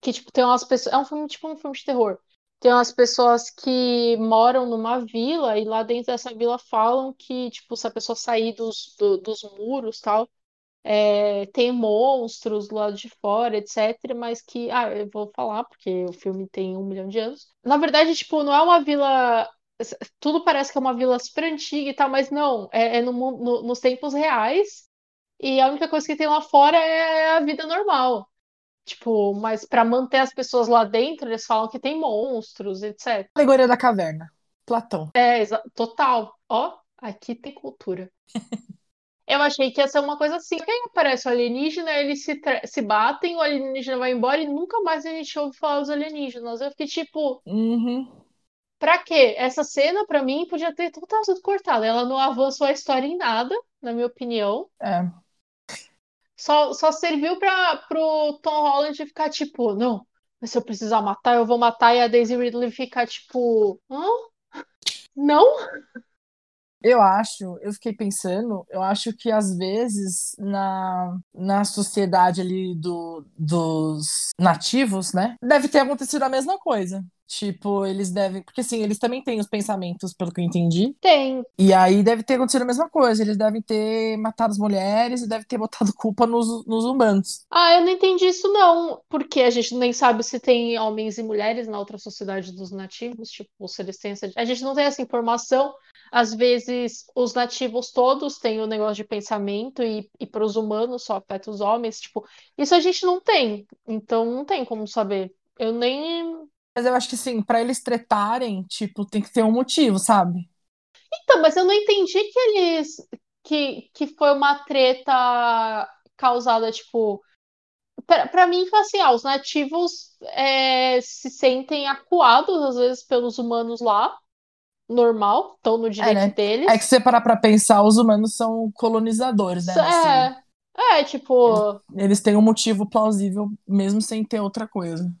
que tipo tem umas pessoas, é um filme tipo um filme de terror. Tem umas pessoas que moram numa vila e lá dentro dessa vila falam que tipo se a pessoa sair dos, do- dos muros tal, é, tem monstros do lado de fora, etc. Mas que ah, eu vou falar porque o filme tem um milhão de anos. Na verdade, tipo, não é uma vila tudo parece que é uma vila super antiga e tal, mas não, é, é no, no- nos tempos reais. E a única coisa que tem lá fora é a vida normal. Tipo, mas pra manter as pessoas lá dentro, eles falam que tem monstros, etc. Alegoria da caverna. Platão. É, total. Ó, aqui tem cultura. Eu achei que ia ser uma coisa assim. Quem aparece o alienígena, eles se, se batem, o alienígena vai embora e nunca mais a gente ouve falar dos alienígenas. Eu fiquei tipo, Uhum. pra quê? Essa cena, pra mim, podia ter total sido cortada. Ela não avançou a história em nada, na minha opinião. É. Só, só serviu para pro Tom Holland ficar tipo, não, mas se eu precisar matar, eu vou matar, e a Daisy Ridley ficar tipo, hã? Não? Eu acho, eu fiquei pensando, eu acho que às vezes na, na sociedade ali do, dos nativos, né, deve ter acontecido a mesma coisa. Tipo, eles devem. Porque assim, eles também têm os pensamentos, pelo que eu entendi. Tem. E aí deve ter acontecido a mesma coisa. Eles devem ter matado as mulheres e devem ter botado culpa nos, nos humanos. Ah, eu não entendi isso não, porque a gente nem sabe se tem homens e mulheres na outra sociedade dos nativos, tipo, se eles têm essa... A gente não tem essa informação. Às vezes, os nativos todos têm o negócio de pensamento e, e para os humanos só afeta os homens, tipo, isso a gente não tem, então não tem como saber. Eu nem Mas eu acho que sim, pra eles tretarem, tipo, tem que ter um motivo, sabe? Então, mas eu não entendi que eles que, que foi uma treta causada, tipo. Pra, pra mim foi assim, ah, os nativos é, se sentem acuados, às vezes, pelos humanos lá, normal, estão no direito né? deles. É que se você parar pra pensar, os humanos são colonizadores, né? Assim, É, é, tipo. eles têm um motivo plausível, mesmo sem ter outra coisa.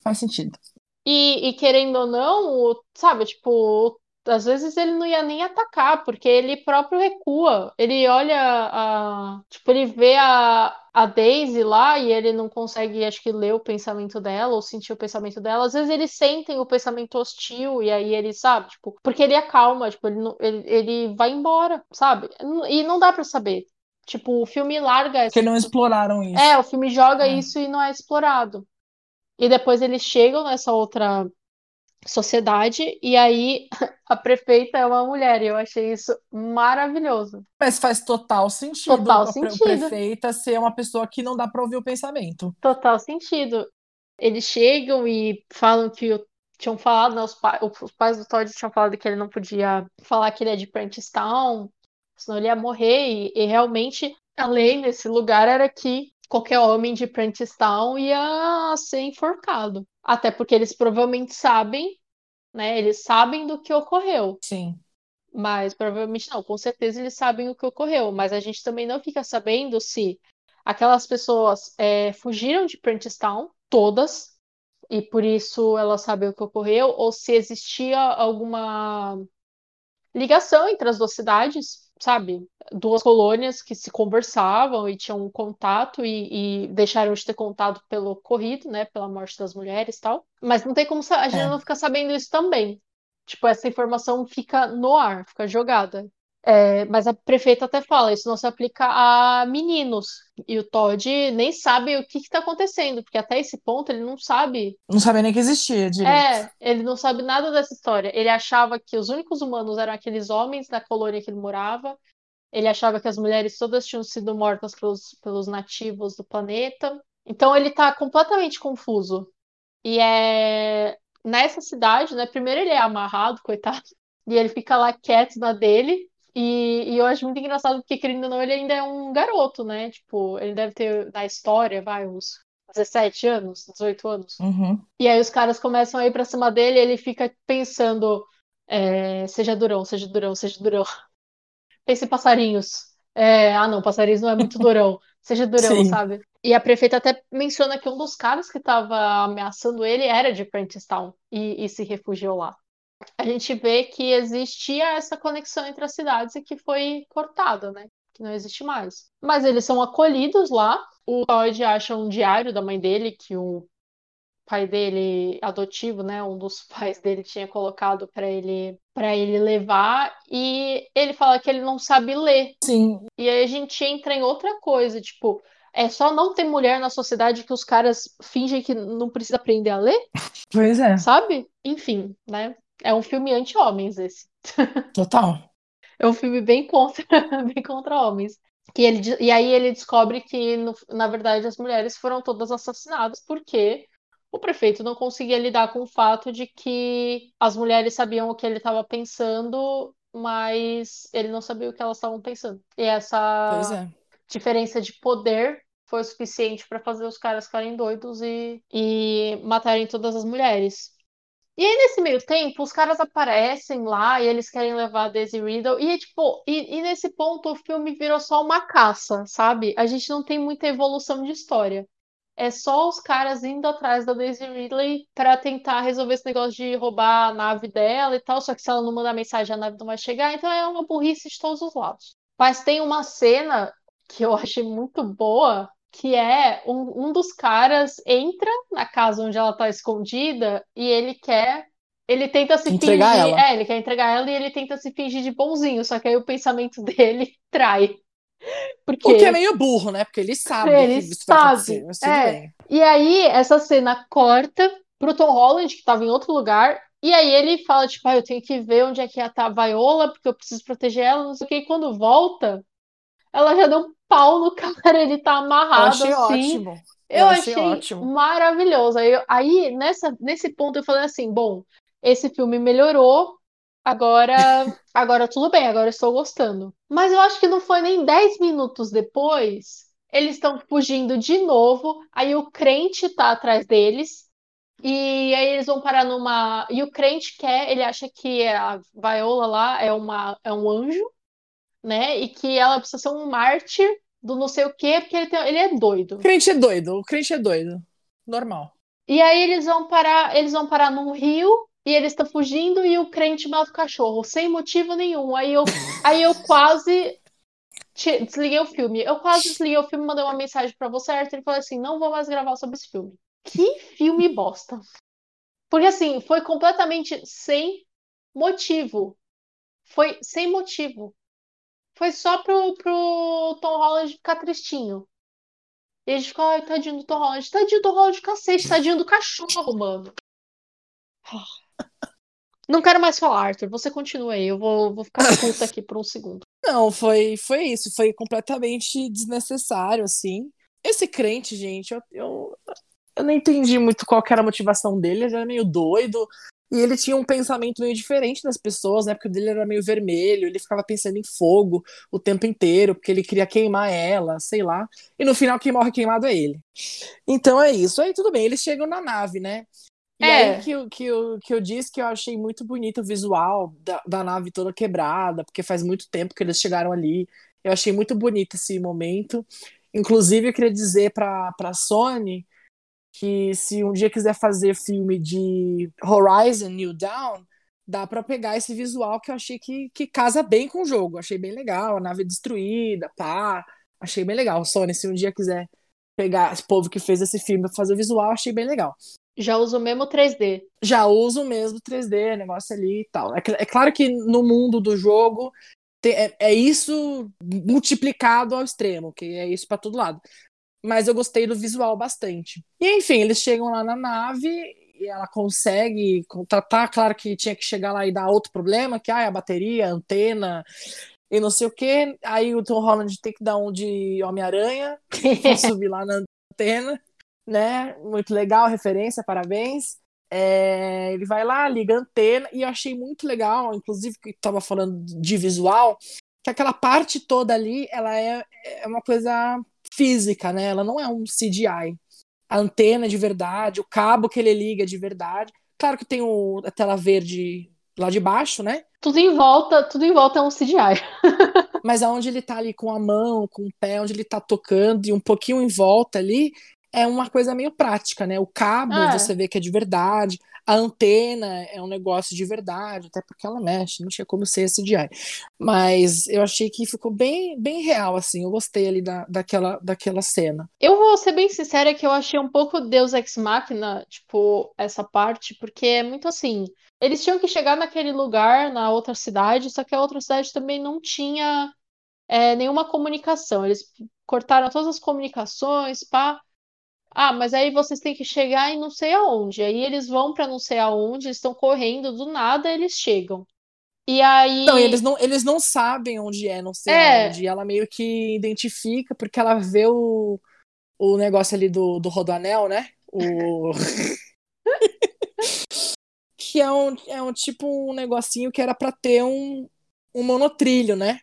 Faz sentido. E, e querendo ou não, o- sabe, tipo, às vezes ele não ia nem atacar, porque ele próprio recua. Ele olha a. Tipo, ele vê a, a Daisy lá e ele não consegue, acho que, ler o pensamento dela ou sentir o pensamento dela. Às vezes eles sentem o pensamento hostil e aí ele, sabe, tipo, porque ele acalma, tipo, ele, não- ele, ele vai embora, sabe? E não dá pra saber. Tipo, o filme larga Porque não exploraram isso. é, o filme joga É. isso e não é explorado. E depois eles chegam nessa outra sociedade e aí a prefeita é uma mulher. E eu achei isso maravilhoso. Mas faz total sentido Total sentido. prefeita ser uma pessoa que não dá pra ouvir o pensamento. Total sentido. Eles chegam e falam que o- tinham falado, né, os, pa- os pais do Todd tinham falado que ele não podia falar que ele é de Prentice Town, senão ele ia morrer. E, e realmente a lei nesse lugar era que qualquer homem de Prentice Town ia ser enforcado. Até porque eles provavelmente sabem né? Eles sabem do que ocorreu. Sim. Mas provavelmente não, com certeza eles sabem o que ocorreu, mas a gente também não fica sabendo se aquelas pessoas é, fugiram de Town, todas, e por isso elas sabem o que ocorreu, ou se existia alguma ligação entre as duas cidades, sabe? Duas colônias que se conversavam e tinham um contato e, e deixaram de ter contato pelo ocorrido, né? Pela morte das mulheres e tal. Mas não tem como a gente é. não ficar sabendo isso também. Tipo, essa informação fica no ar, fica jogada. É, mas a prefeita até fala, isso não se aplica a meninos. E o Todd nem sabe o que está acontecendo, porque até esse ponto ele não sabe. Não sabia nem que existia direito. É, ele não sabe nada dessa história. Ele achava que os únicos humanos eram aqueles homens da colônia que ele morava. Ele achava que as mulheres todas tinham sido mortas pelos, pelos nativos do planeta. Então ele está completamente confuso. E é nessa cidade, né? Primeiro ele é amarrado, coitado, e ele fica lá quieto na dele. E, e eu acho muito engraçado porque, querendo ou não, ele ainda é um garoto, né? Tipo, ele deve ter, na história, vai, uns 17 anos, 18 anos. Uhum. E aí os caras começam a ir pra cima dele e ele fica pensando: é, seja durão, seja durão, seja durão. Pense em passarinhos. É, ah, não, passarinhos não é muito durão. Seja durão, Sim. sabe? E a prefeita até menciona que um dos caras que estava ameaçando ele era de Town e, e se refugiou lá. A gente vê que existia essa conexão entre as cidades e que foi cortada, né? Que não existe mais. Mas eles são acolhidos lá. O Todd acha um diário da mãe dele que o pai dele adotivo, né, um dos pais dele tinha colocado para ele para ele levar e ele fala que ele não sabe ler. Sim. E aí a gente entra em outra coisa, tipo, é só não ter mulher na sociedade que os caras fingem que não precisa aprender a ler? Pois é. Sabe? Enfim, né? É um filme anti-homens esse. Total. É um filme bem contra, bem contra homens. Que ele, e aí ele descobre que, no, na verdade, as mulheres foram todas assassinadas porque o prefeito não conseguia lidar com o fato de que as mulheres sabiam o que ele estava pensando, mas ele não sabia o que elas estavam pensando. E essa é. diferença de poder foi o suficiente para fazer os caras ficarem doidos e, e matarem todas as mulheres. E aí, nesse meio tempo, os caras aparecem lá e eles querem levar a Daisy Riddle. E, tipo, e, e nesse ponto o filme virou só uma caça, sabe? A gente não tem muita evolução de história é só os caras indo atrás da Daisy Ridley para tentar resolver esse negócio de roubar a nave dela e tal. Só que se ela não mandar mensagem, a nave não vai chegar. Então é uma burrice de todos os lados. Mas tem uma cena que eu achei muito boa, que é um, um dos caras entra na casa onde ela tá escondida e ele quer. Ele tenta se entregar fingir. Ela. É, ele quer entregar ela e ele tenta se fingir de bonzinho. Só que aí o pensamento dele trai. Porque... O que é meio burro, né? Porque ele sabe ele que isso sabe. é. E aí, essa cena corta pro Tom Holland, que tava em outro lugar, e aí ele fala, tipo, ah, eu tenho que ver onde é que tá a Viola, porque eu preciso proteger ela, não sei o que. E quando volta, ela já deu um pau no cara, ele tá amarrado eu achei assim. Ótimo. Eu, eu achei, achei ótimo. maravilhoso. Aí, aí nessa, nesse ponto, eu falei assim: bom, esse filme melhorou, agora, agora tudo bem, agora estou gostando. Mas eu acho que não foi nem 10 minutos depois, eles estão fugindo de novo, aí o crente tá atrás deles. E aí eles vão parar numa. E o crente quer, ele acha que a Viola lá é, uma, é um anjo, né? E que ela precisa ser um mártir do não sei o quê, porque ele, tem... ele é doido. O crente é doido, o crente é doido. Normal. E aí eles vão parar, eles vão parar num rio e ele está fugindo e o crente mata o cachorro, sem motivo nenhum. Aí eu, aí eu quase desliguei o filme. Eu quase desliguei o filme, mandei uma mensagem para você, Arthur, e falei assim: não vou mais gravar sobre esse filme. Que filme bosta. Porque assim, foi completamente sem motivo. Foi sem motivo. Foi só pro, pro Tom Holland ficar tristinho. E a gente ficou, ai, tadinho do Tom Holland. Tadinho do Tom Holland, cacete, tadinho do cachorro, mano. Não quero mais falar, Arthur. Você continua aí. Eu vou, vou ficar puta aqui por um segundo. Não, foi, foi isso. Foi completamente desnecessário, assim. Esse crente, gente, eu, eu, eu não entendi muito qual era a motivação dele. Ele era meio doido. E ele tinha um pensamento meio diferente das pessoas, né? Porque o dele era meio vermelho, ele ficava pensando em fogo o tempo inteiro, porque ele queria queimar ela, sei lá. E no final, quem morre queimado é ele. Então é isso. Aí tudo bem, eles chegam na nave, né? E É. aí que, eu- que, eu, que eu disse que eu achei muito bonito o visual da, da nave toda quebrada, porque faz muito tempo que eles chegaram ali. Eu achei muito bonito esse momento. Inclusive, eu queria dizer para a Sony que se um dia quiser fazer filme de Horizon New Dawn, dá para pegar esse visual que eu achei que, que casa bem com o jogo. Achei bem legal, a nave destruída, pá. Achei bem legal. Sony, se um dia quiser pegar esse povo que fez esse filme pra fazer o visual, achei bem legal Já uso o mesmo 3D. já uso mesmo 3D, negócio ali e tal. É, é claro que no mundo do jogo te- é, é isso multiplicado ao extremo, que é isso pra todo lado. Mas eu gostei do visual bastante. E enfim, eles chegam lá na nave e ela consegue contratar. Claro que tinha que chegar lá e dar outro problema, que ah, a bateria, a antena e não sei o quê. Aí o Tom Holland tem que dar um de Homem-Aranha subir lá na antena, né? Muito legal, referência, parabéns. É, ele vai lá, liga a antena, e eu achei muito legal, inclusive, que estava falando de visual, que aquela parte toda ali, ela é, é uma coisa física, né? Ela não é um CGI. A antena é de verdade, o cabo que ele liga é de verdade. Claro que tem o, a tela verde lá de baixo, né? Tudo em volta, tudo em volta é um CGI. Mas aonde ele tá ali com a mão, com o pé, onde ele tá tocando e um pouquinho em volta ali, é uma coisa meio prática, né? O cabo É. você vê que é de verdade, a antena é um negócio de verdade, até porque ela mexe, não tinha como ser CGI. Mas eu achei que ficou bem, bem real, assim. Eu gostei ali da, daquela, daquela cena. Eu vou ser bem sincera que eu achei um pouco Deus Ex Machina, tipo, essa parte, porque é muito assim. Eles tinham que chegar naquele lugar, na outra cidade, só que a outra cidade também não tinha é, nenhuma comunicação. Eles cortaram todas as comunicações, pá. Ah, mas aí vocês têm que chegar em não sei aonde. Aí eles vão pra não sei aonde, estão correndo, do nada eles chegam. E aí. Não, e eles não, eles não sabem onde é, não sei É. onde. E ela meio que identifica, porque ela vê o, o negócio ali do, do Rodoanel, né? O. que é um, é um tipo um negocinho que era pra ter um, um monotrilho, né?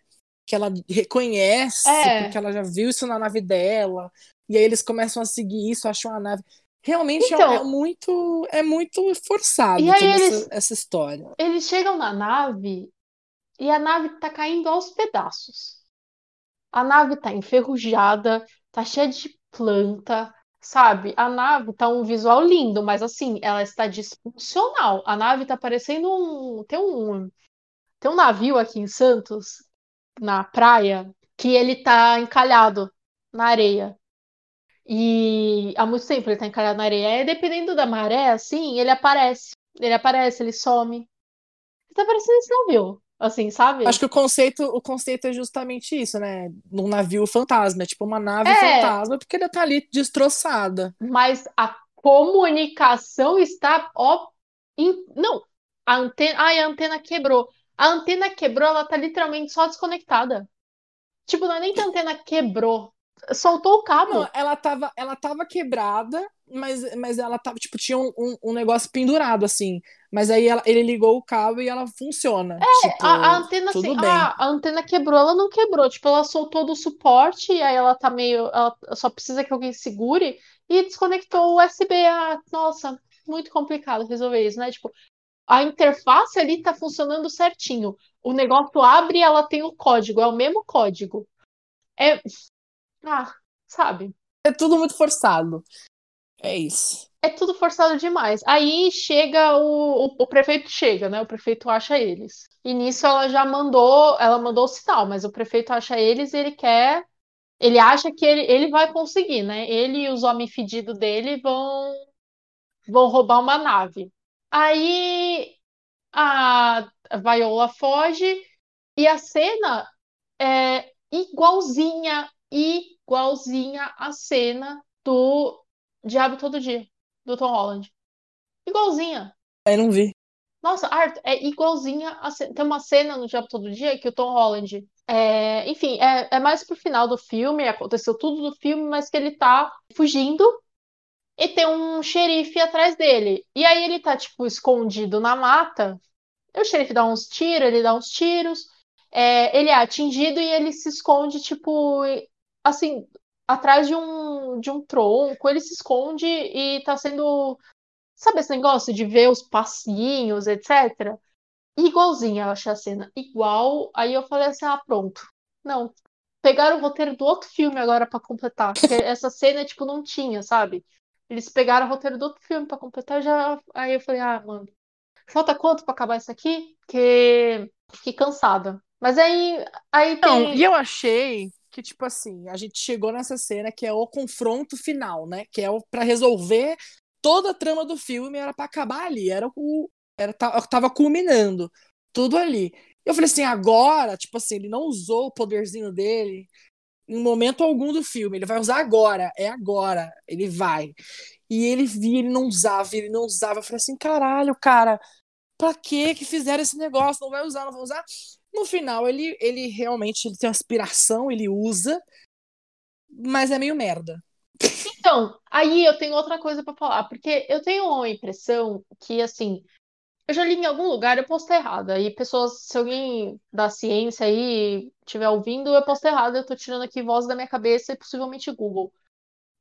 Que ela reconhece, É. porque ela já viu isso na nave dela. E aí eles começam a seguir isso, acham a nave. Realmente é- Então- é, muito é muito forçado toda eles- essa, essa história. Eles chegam na nave e a nave tá caindo aos pedaços. A nave tá enferrujada, tá cheia de planta, sabe? A nave tá um visual lindo, mas assim, ela está disfuncional. A nave tá parecendo um. Tem um. Tem um navio aqui em Santos, na praia, que ele tá encalhado na areia. E há muito tempo ele tá encalhado na areia. E dependendo da maré, assim, ele aparece. Ele aparece, ele some. Ele tá parecendo esse navio, assim, sabe? Acho que o conceito, o conceito é justamente isso, né? Num navio fantasma, é tipo uma nave É. fantasma, porque ela tá ali destroçada. Mas a comunicação está, ó, em- não, a antena, ai, a antena quebrou. A antena quebrou, ela tá literalmente só desconectada. Tipo, não é nem que a antena quebrou, soltou o cabo. Não, ela tava, ela tava quebrada, mas, mas ela tava, tipo, tinha um, um, um negócio pendurado, assim. Mas aí ela- ele ligou o cabo e ela funciona. tipo, É, A, a antena, tudo assim, bem. ah, a antena quebrou, ela não quebrou. Tipo, ela soltou do suporte, e aí ela tá meio. Ela só precisa que alguém segure e desconectou o USB. Ah, nossa, muito complicado resolver isso, né? Tipo, a interface ali tá funcionando certinho. O negócio abre e ela tem o código, é o mesmo código. É. Ah, sabe? É tudo muito forçado. É isso. É tudo forçado demais. Aí chega o, o, o prefeito chega, né? O prefeito acha eles. E nisso ela já mandou, ela mandou o sinal, mas o prefeito acha eles e ele quer, ele acha que ele, ele vai conseguir, né? Ele e os homens fedidos dele vão vão roubar uma nave. Aí a Viola foge e a cena é igualzinha, igualzinha a cena do Diabo Todo Dia, do Tom Holland. Igualzinha. Aí não vi. Nossa, Arthur, é igualzinha a cena. Tem uma cena no Diabo Todo Dia que o Tom Holland. É, enfim, é, é mais pro final do filme, aconteceu tudo do filme, mas que ele tá fugindo e tem um xerife atrás dele. E aí ele tá, tipo, escondido na mata. E o xerife dá uns tiros, ele dá uns tiros. É, ele é atingido e ele se esconde, tipo, assim, atrás de um, de um tronco. Ele se esconde e tá sendo Sabe esse negócio de ver os passinhos, etc? Igualzinha, eu achei a cena igual. Aí eu falei assim: ah, pronto. Não. Pegaram o roteiro do outro filme agora pra completar. Porque essa cena, tipo, não tinha, sabe? Eles pegaram o roteiro do outro filme pra completar já. Aí eu falei: ah, mano. Falta quanto pra acabar isso aqui? Porque fiquei cansada. Mas aí, aí Não, tem. e eu achei que, tipo assim, a gente chegou nessa cena que é o confronto final, né? Que é o pra resolver toda a trama do filme, era pra acabar ali. Era o. Era, ta- tava culminando. Tudo ali. Eu falei assim, agora, tipo assim, ele não usou o poderzinho dele em momento algum do filme. Ele vai usar agora. É agora. Ele vai. E ele via, ele não usava, ele não usava. Eu falei assim, caralho, cara, pra que que fizeram esse negócio? Não vai usar, não vai usar. No final, ele, ele realmente ele tem uma aspiração, ele usa, mas é meio merda. Então, aí eu tenho outra coisa pra falar, porque eu tenho uma impressão que, assim, eu já li em algum lugar, eu posso estar errada. E pessoas, se alguém da ciência aí estiver ouvindo, eu posso estar errada, eu tô tirando aqui voz da minha cabeça e possivelmente Google.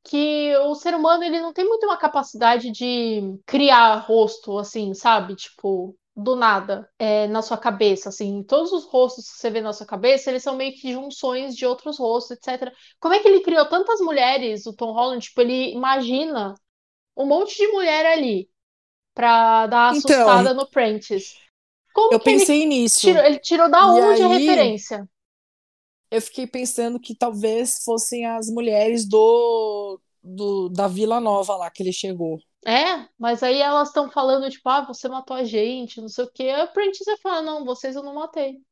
Que o ser humano, ele não tem muito uma capacidade de criar rosto, assim, sabe? Tipo, do nada, é, na sua cabeça, assim. Todos os rostos que você vê na sua cabeça, eles são meio que junções de outros rostos, etc. Como é que ele criou tantas mulheres, o Tom Holland? Tipo, ele imagina um monte de mulher ali pra dar Então, assustada no Prentice. Como Eu que ele pensei nisso. tirou, ele tirou da onde a referência? Eu fiquei pensando que talvez fossem as mulheres do, do da Vila Nova lá que ele chegou. É, mas aí elas estão falando, tipo, ah, você matou a gente, não sei o quê. O Prentice vai falar, não, vocês eu não matei.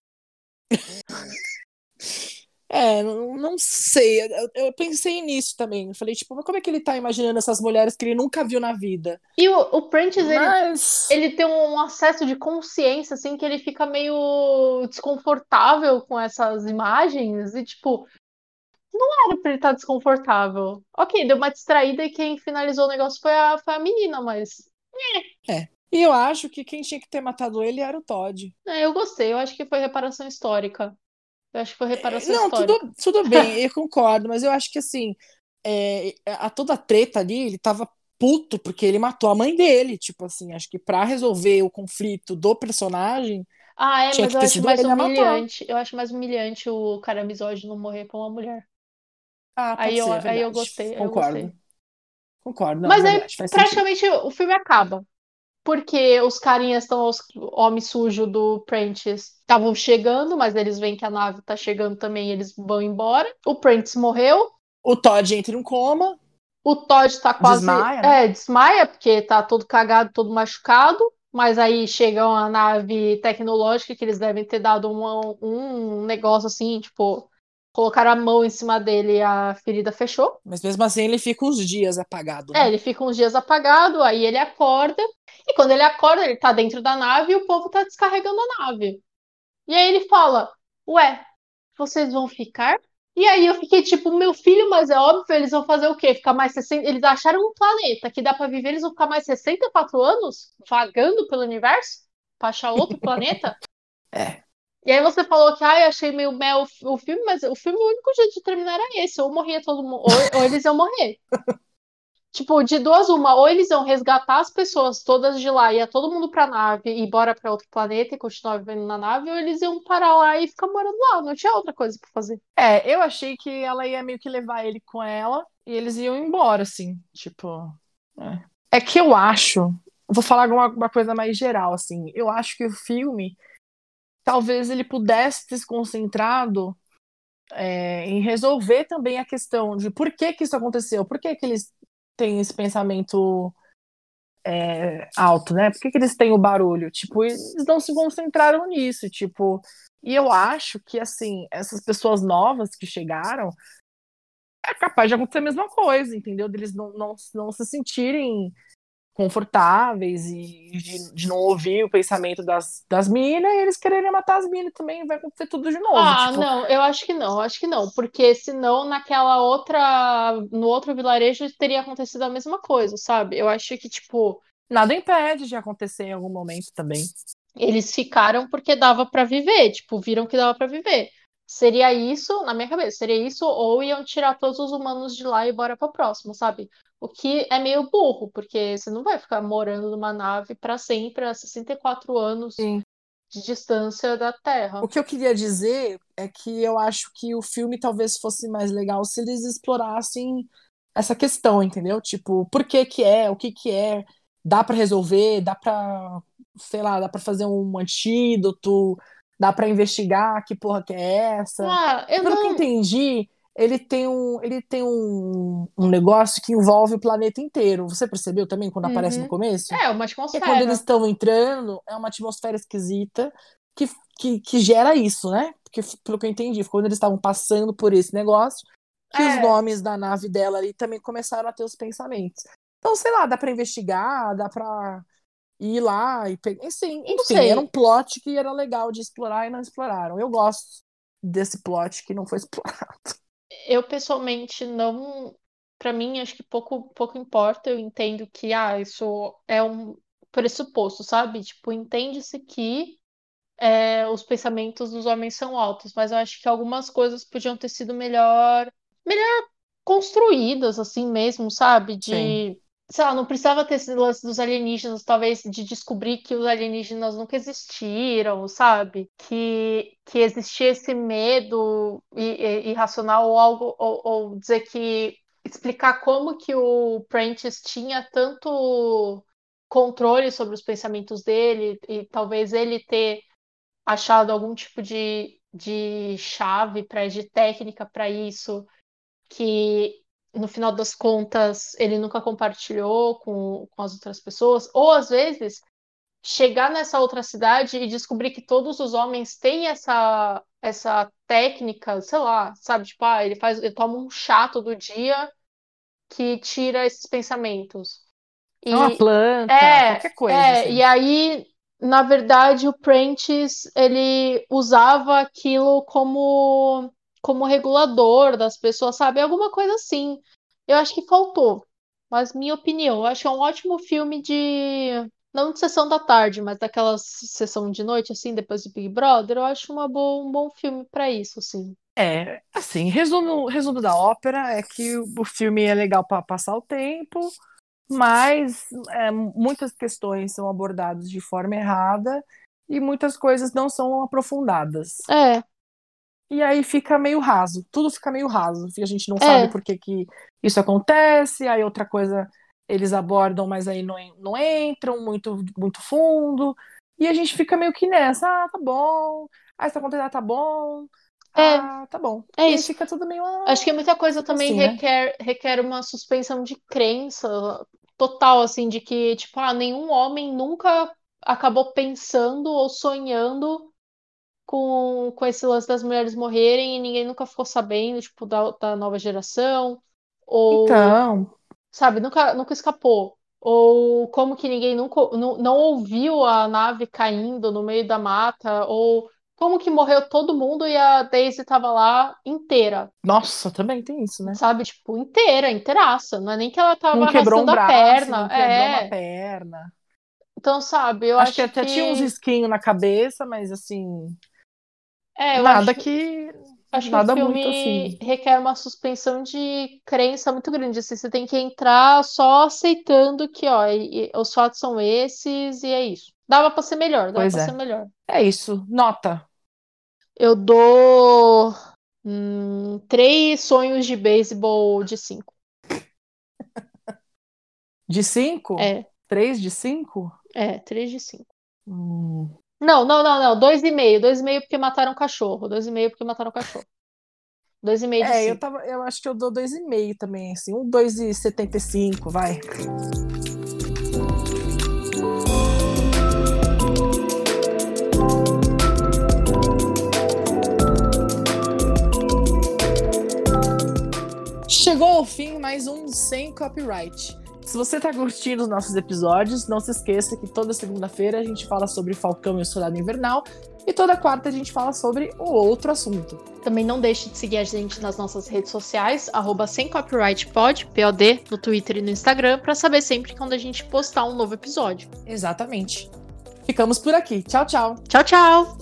É, não, não sei. Eu, eu pensei nisso também. Eu falei, tipo, mas como é que ele tá imaginando essas mulheres que ele nunca viu na vida? E o, o Prentice, ele, Mas. ele tem um acesso de consciência, assim, que ele fica meio desconfortável com essas imagens. E, tipo, não era pra ele estar desconfortável. Ok, deu uma distraída e quem finalizou o negócio foi a, foi a menina, mas. E eu acho que quem tinha que ter matado ele era o Todd. É, eu gostei, eu acho que foi reparação histórica. Eu acho que foi reparação Não, histórica. tudo, tudo bem, eu concordo, mas eu acho que assim, é, a toda a treta ali, ele tava puto porque ele matou a mãe dele. Tipo assim, acho que pra resolver o conflito do personagem, Ah, é, mas eu acho mais humilhante. Eu acho mais humilhante o cara misógino morrer pra uma mulher. Ah, Aí eu, ser, é aí eu gostei, aí eu Concordo. gostei. Concordo, não, Mas é aí, verdade, faz sentido. praticamente, o filme acaba. Porque os carinhas estão, os homens sujos do Prentice estavam chegando, mas eles veem que a nave tá chegando também, eles vão embora. O Prentice morreu. O Todd entra em um coma, O Todd tá quase. Desmaia, né? É, desmaia, porque tá todo cagado, todo machucado. Mas aí chega uma nave tecnológica que eles devem ter dado uma- um negócio assim, tipo, colocaram a mão em cima dele e a ferida fechou. mas mesmo assim ele fica uns dias apagado. É, né? ele fica uns dias apagado, aí ele acorda. E quando ele acorda, ele tá dentro da nave e o povo tá descarregando a nave. E aí ele fala: Ué, vocês vão ficar? E aí eu fiquei tipo, meu filho, mas é óbvio, eles vão fazer o quê? Ficar mais 60. Eles acharam um planeta que dá pra viver, eles vão ficar mais 64 anos vagando pelo universo? Pra achar outro planeta? É. E aí você falou que, ah, eu achei meio mel o filme, mas o filme, o único jeito de terminar era esse, ou morria todo mundo, ou, ou eles iam morrer. Tipo, de duas uma, ou eles iam resgatar as pessoas todas de lá, ia todo mundo pra nave e ir embora pra outro planeta e continuar vivendo na nave, ou eles iam parar lá e ficar morando lá, não tinha outra coisa pra fazer. É, eu achei que ela ia meio que levar ele com ela e eles iam embora, assim, tipo. É, é que eu acho, vou falar alguma uma coisa mais geral, assim. Eu acho que o filme talvez ele pudesse ter se concentrado é, em resolver também a questão de por que que isso aconteceu, por que que eles têm esse pensamento é, alto, né? Por que que eles têm o barulho? Tipo, eles não se concentraram nisso, tipo. E eu acho que, assim, essas pessoas novas que chegaram, é capaz de acontecer a mesma coisa, entendeu? Deles não, não, não se sentirem confortáveis e de, de não ouvir o pensamento das, das minas e eles quererem matar as minas também, vai acontecer tudo de novo. Ah, tipo, não, eu acho que não, eu acho que não, porque senão naquela outra, no outro vilarejo teria acontecido a mesma coisa, sabe? Eu acho que, tipo, Nada impede de acontecer em algum momento também. eles ficaram porque dava pra viver, tipo, viram que dava pra viver. Seria isso, na minha cabeça, seria isso, ou iam tirar todos os humanos de lá e bora pra próxima, sabe? O que é meio burro, porque você não vai ficar morando numa nave para sempre, a 64 anos Sim. de distância da Terra. O que eu queria dizer é que eu acho que o filme talvez fosse mais legal se eles explorassem essa questão, entendeu? Tipo, por que que é, o que que é, dá pra resolver, dá pra, sei lá, dá pra fazer um antídoto, dá pra investigar que porra que é essa. Ah, eu Pelo que eu não. entendi, ele tem um, ele tem um, um negócio que envolve o planeta inteiro. Você percebeu também quando aparece no Uhum. começo? É, uma quando atmosfera. eles estão entrando, é uma atmosfera esquisita que, que, que gera isso, né? Porque, pelo que eu entendi, quando eles estavam passando por esse negócio, que os É. nomes da nave dela ali também começaram a ter os pensamentos. Então, sei lá, dá pra investigar, dá pra ir lá e pegar. Não enfim, sei. era um plot que era legal de explorar e não exploraram. Eu gosto desse plot que não foi explorado. Eu pessoalmente não. Pra mim, acho que pouco, pouco importa. Eu entendo que, ah, isso é um pressuposto, sabe? Tipo, entende-se que é, os pensamentos dos homens são altos, mas eu acho que algumas coisas podiam ter sido melhor, melhor construídas, assim mesmo, sabe? De, Sim. Sei lá, não precisava ter esse lance dos alienígenas, talvez de descobrir que os alienígenas nunca existiram, sabe? Que, que existia esse medo irracional ou algo, ou, ou dizer que explicar como que o Prentice tinha tanto controle sobre os pensamentos dele e talvez ele ter achado algum tipo de, de chave para de técnica para isso que no final das contas ele nunca compartilhou com, com as outras pessoas ou às vezes chegar nessa outra cidade e descobrir que todos os homens têm essa essa técnica, sei lá, sabe, tipo, ah, ele faz, ele toma um chá todo dia que tira esses pensamentos. É uma E- planta, é, qualquer coisa. é, assim. e aí, na verdade, o Prentice, ele usava aquilo como, como regulador das pessoas, sabe? Alguma coisa assim. Eu acho que faltou. Mas minha opinião, eu acho que é um ótimo filme de... Não de sessão da tarde, mas daquela sessão de noite, assim, depois do Big Brother. Eu acho uma boa, um bom filme pra isso, assim. É, assim, resumo, resumo da ópera é que o o filme é legal para passar o tempo, mas é, muitas questões são abordadas de forma errada e muitas coisas não são aprofundadas. É, E aí fica meio raso, tudo fica meio raso. A gente não É. sabe por que, que isso acontece, aí outra coisa eles abordam, mas aí não, não entram muito, muito fundo. E a gente fica meio que nessa, ah, tá bom. Ah, isso acontecendo, ah, tá bom. É. Ah, tá bom. É e isso. fica tudo meio. ah, Acho que muita coisa Fica também assim, né? requer, requer uma suspensão de crença total, assim, de que, tipo, ah, nenhum homem nunca acabou pensando ou sonhando com, com esse lance das mulheres morrerem e ninguém nunca ficou sabendo, tipo, da, da nova geração. Ou, Então, sabe, nunca, nunca escapou. Ou como que ninguém nunca, não, não ouviu a nave caindo no meio da mata, ou como que morreu todo mundo e a Daisy tava lá inteira. nossa, também tem isso, né? Sabe, tipo, inteira, inteiraça. Não é nem que ela tava Não quebrou um arrastando a braço, perna. não quebrou É. uma perna. Então, sabe, eu acho, acho que até tinha uns risquinhos na cabeça, mas assim, É, nada acho, que. acho que nada o filme muito assim. requer uma suspensão de crença muito grande. Assim, você tem que entrar só aceitando que, ó, e- e os fatos são esses e é isso. Dava pra ser melhor, dava Pois pra é. ser melhor. É isso. Nota. Eu dou hum, três sonhos de beisebol de cinco. De 5? É, 3 de 5? é, três de cinco. Hum. Não, não, não, não. Dois e meio. Dois e meio porque mataram o cachorro. Dois e meio porque mataram o cachorro. Dois e meio É, eu, cinco. tava, eu acho que eu dou 2,5 também, assim. Um 2,75, vai. Chegou ao fim mais um Sem Copyright. Se você tá curtindo os nossos episódios, não se esqueça que toda segunda-feira a gente fala sobre Falcão e o Soldado Invernal e toda quarta a gente fala sobre o outro assunto. Também não deixe de seguir a gente nas nossas redes sociais, arroba sem copyright pod, POD, no Twitter e no Instagram, pra saber sempre quando a gente postar um novo episódio. Exatamente. Ficamos por aqui. Tchau, tchau. Tchau, tchau!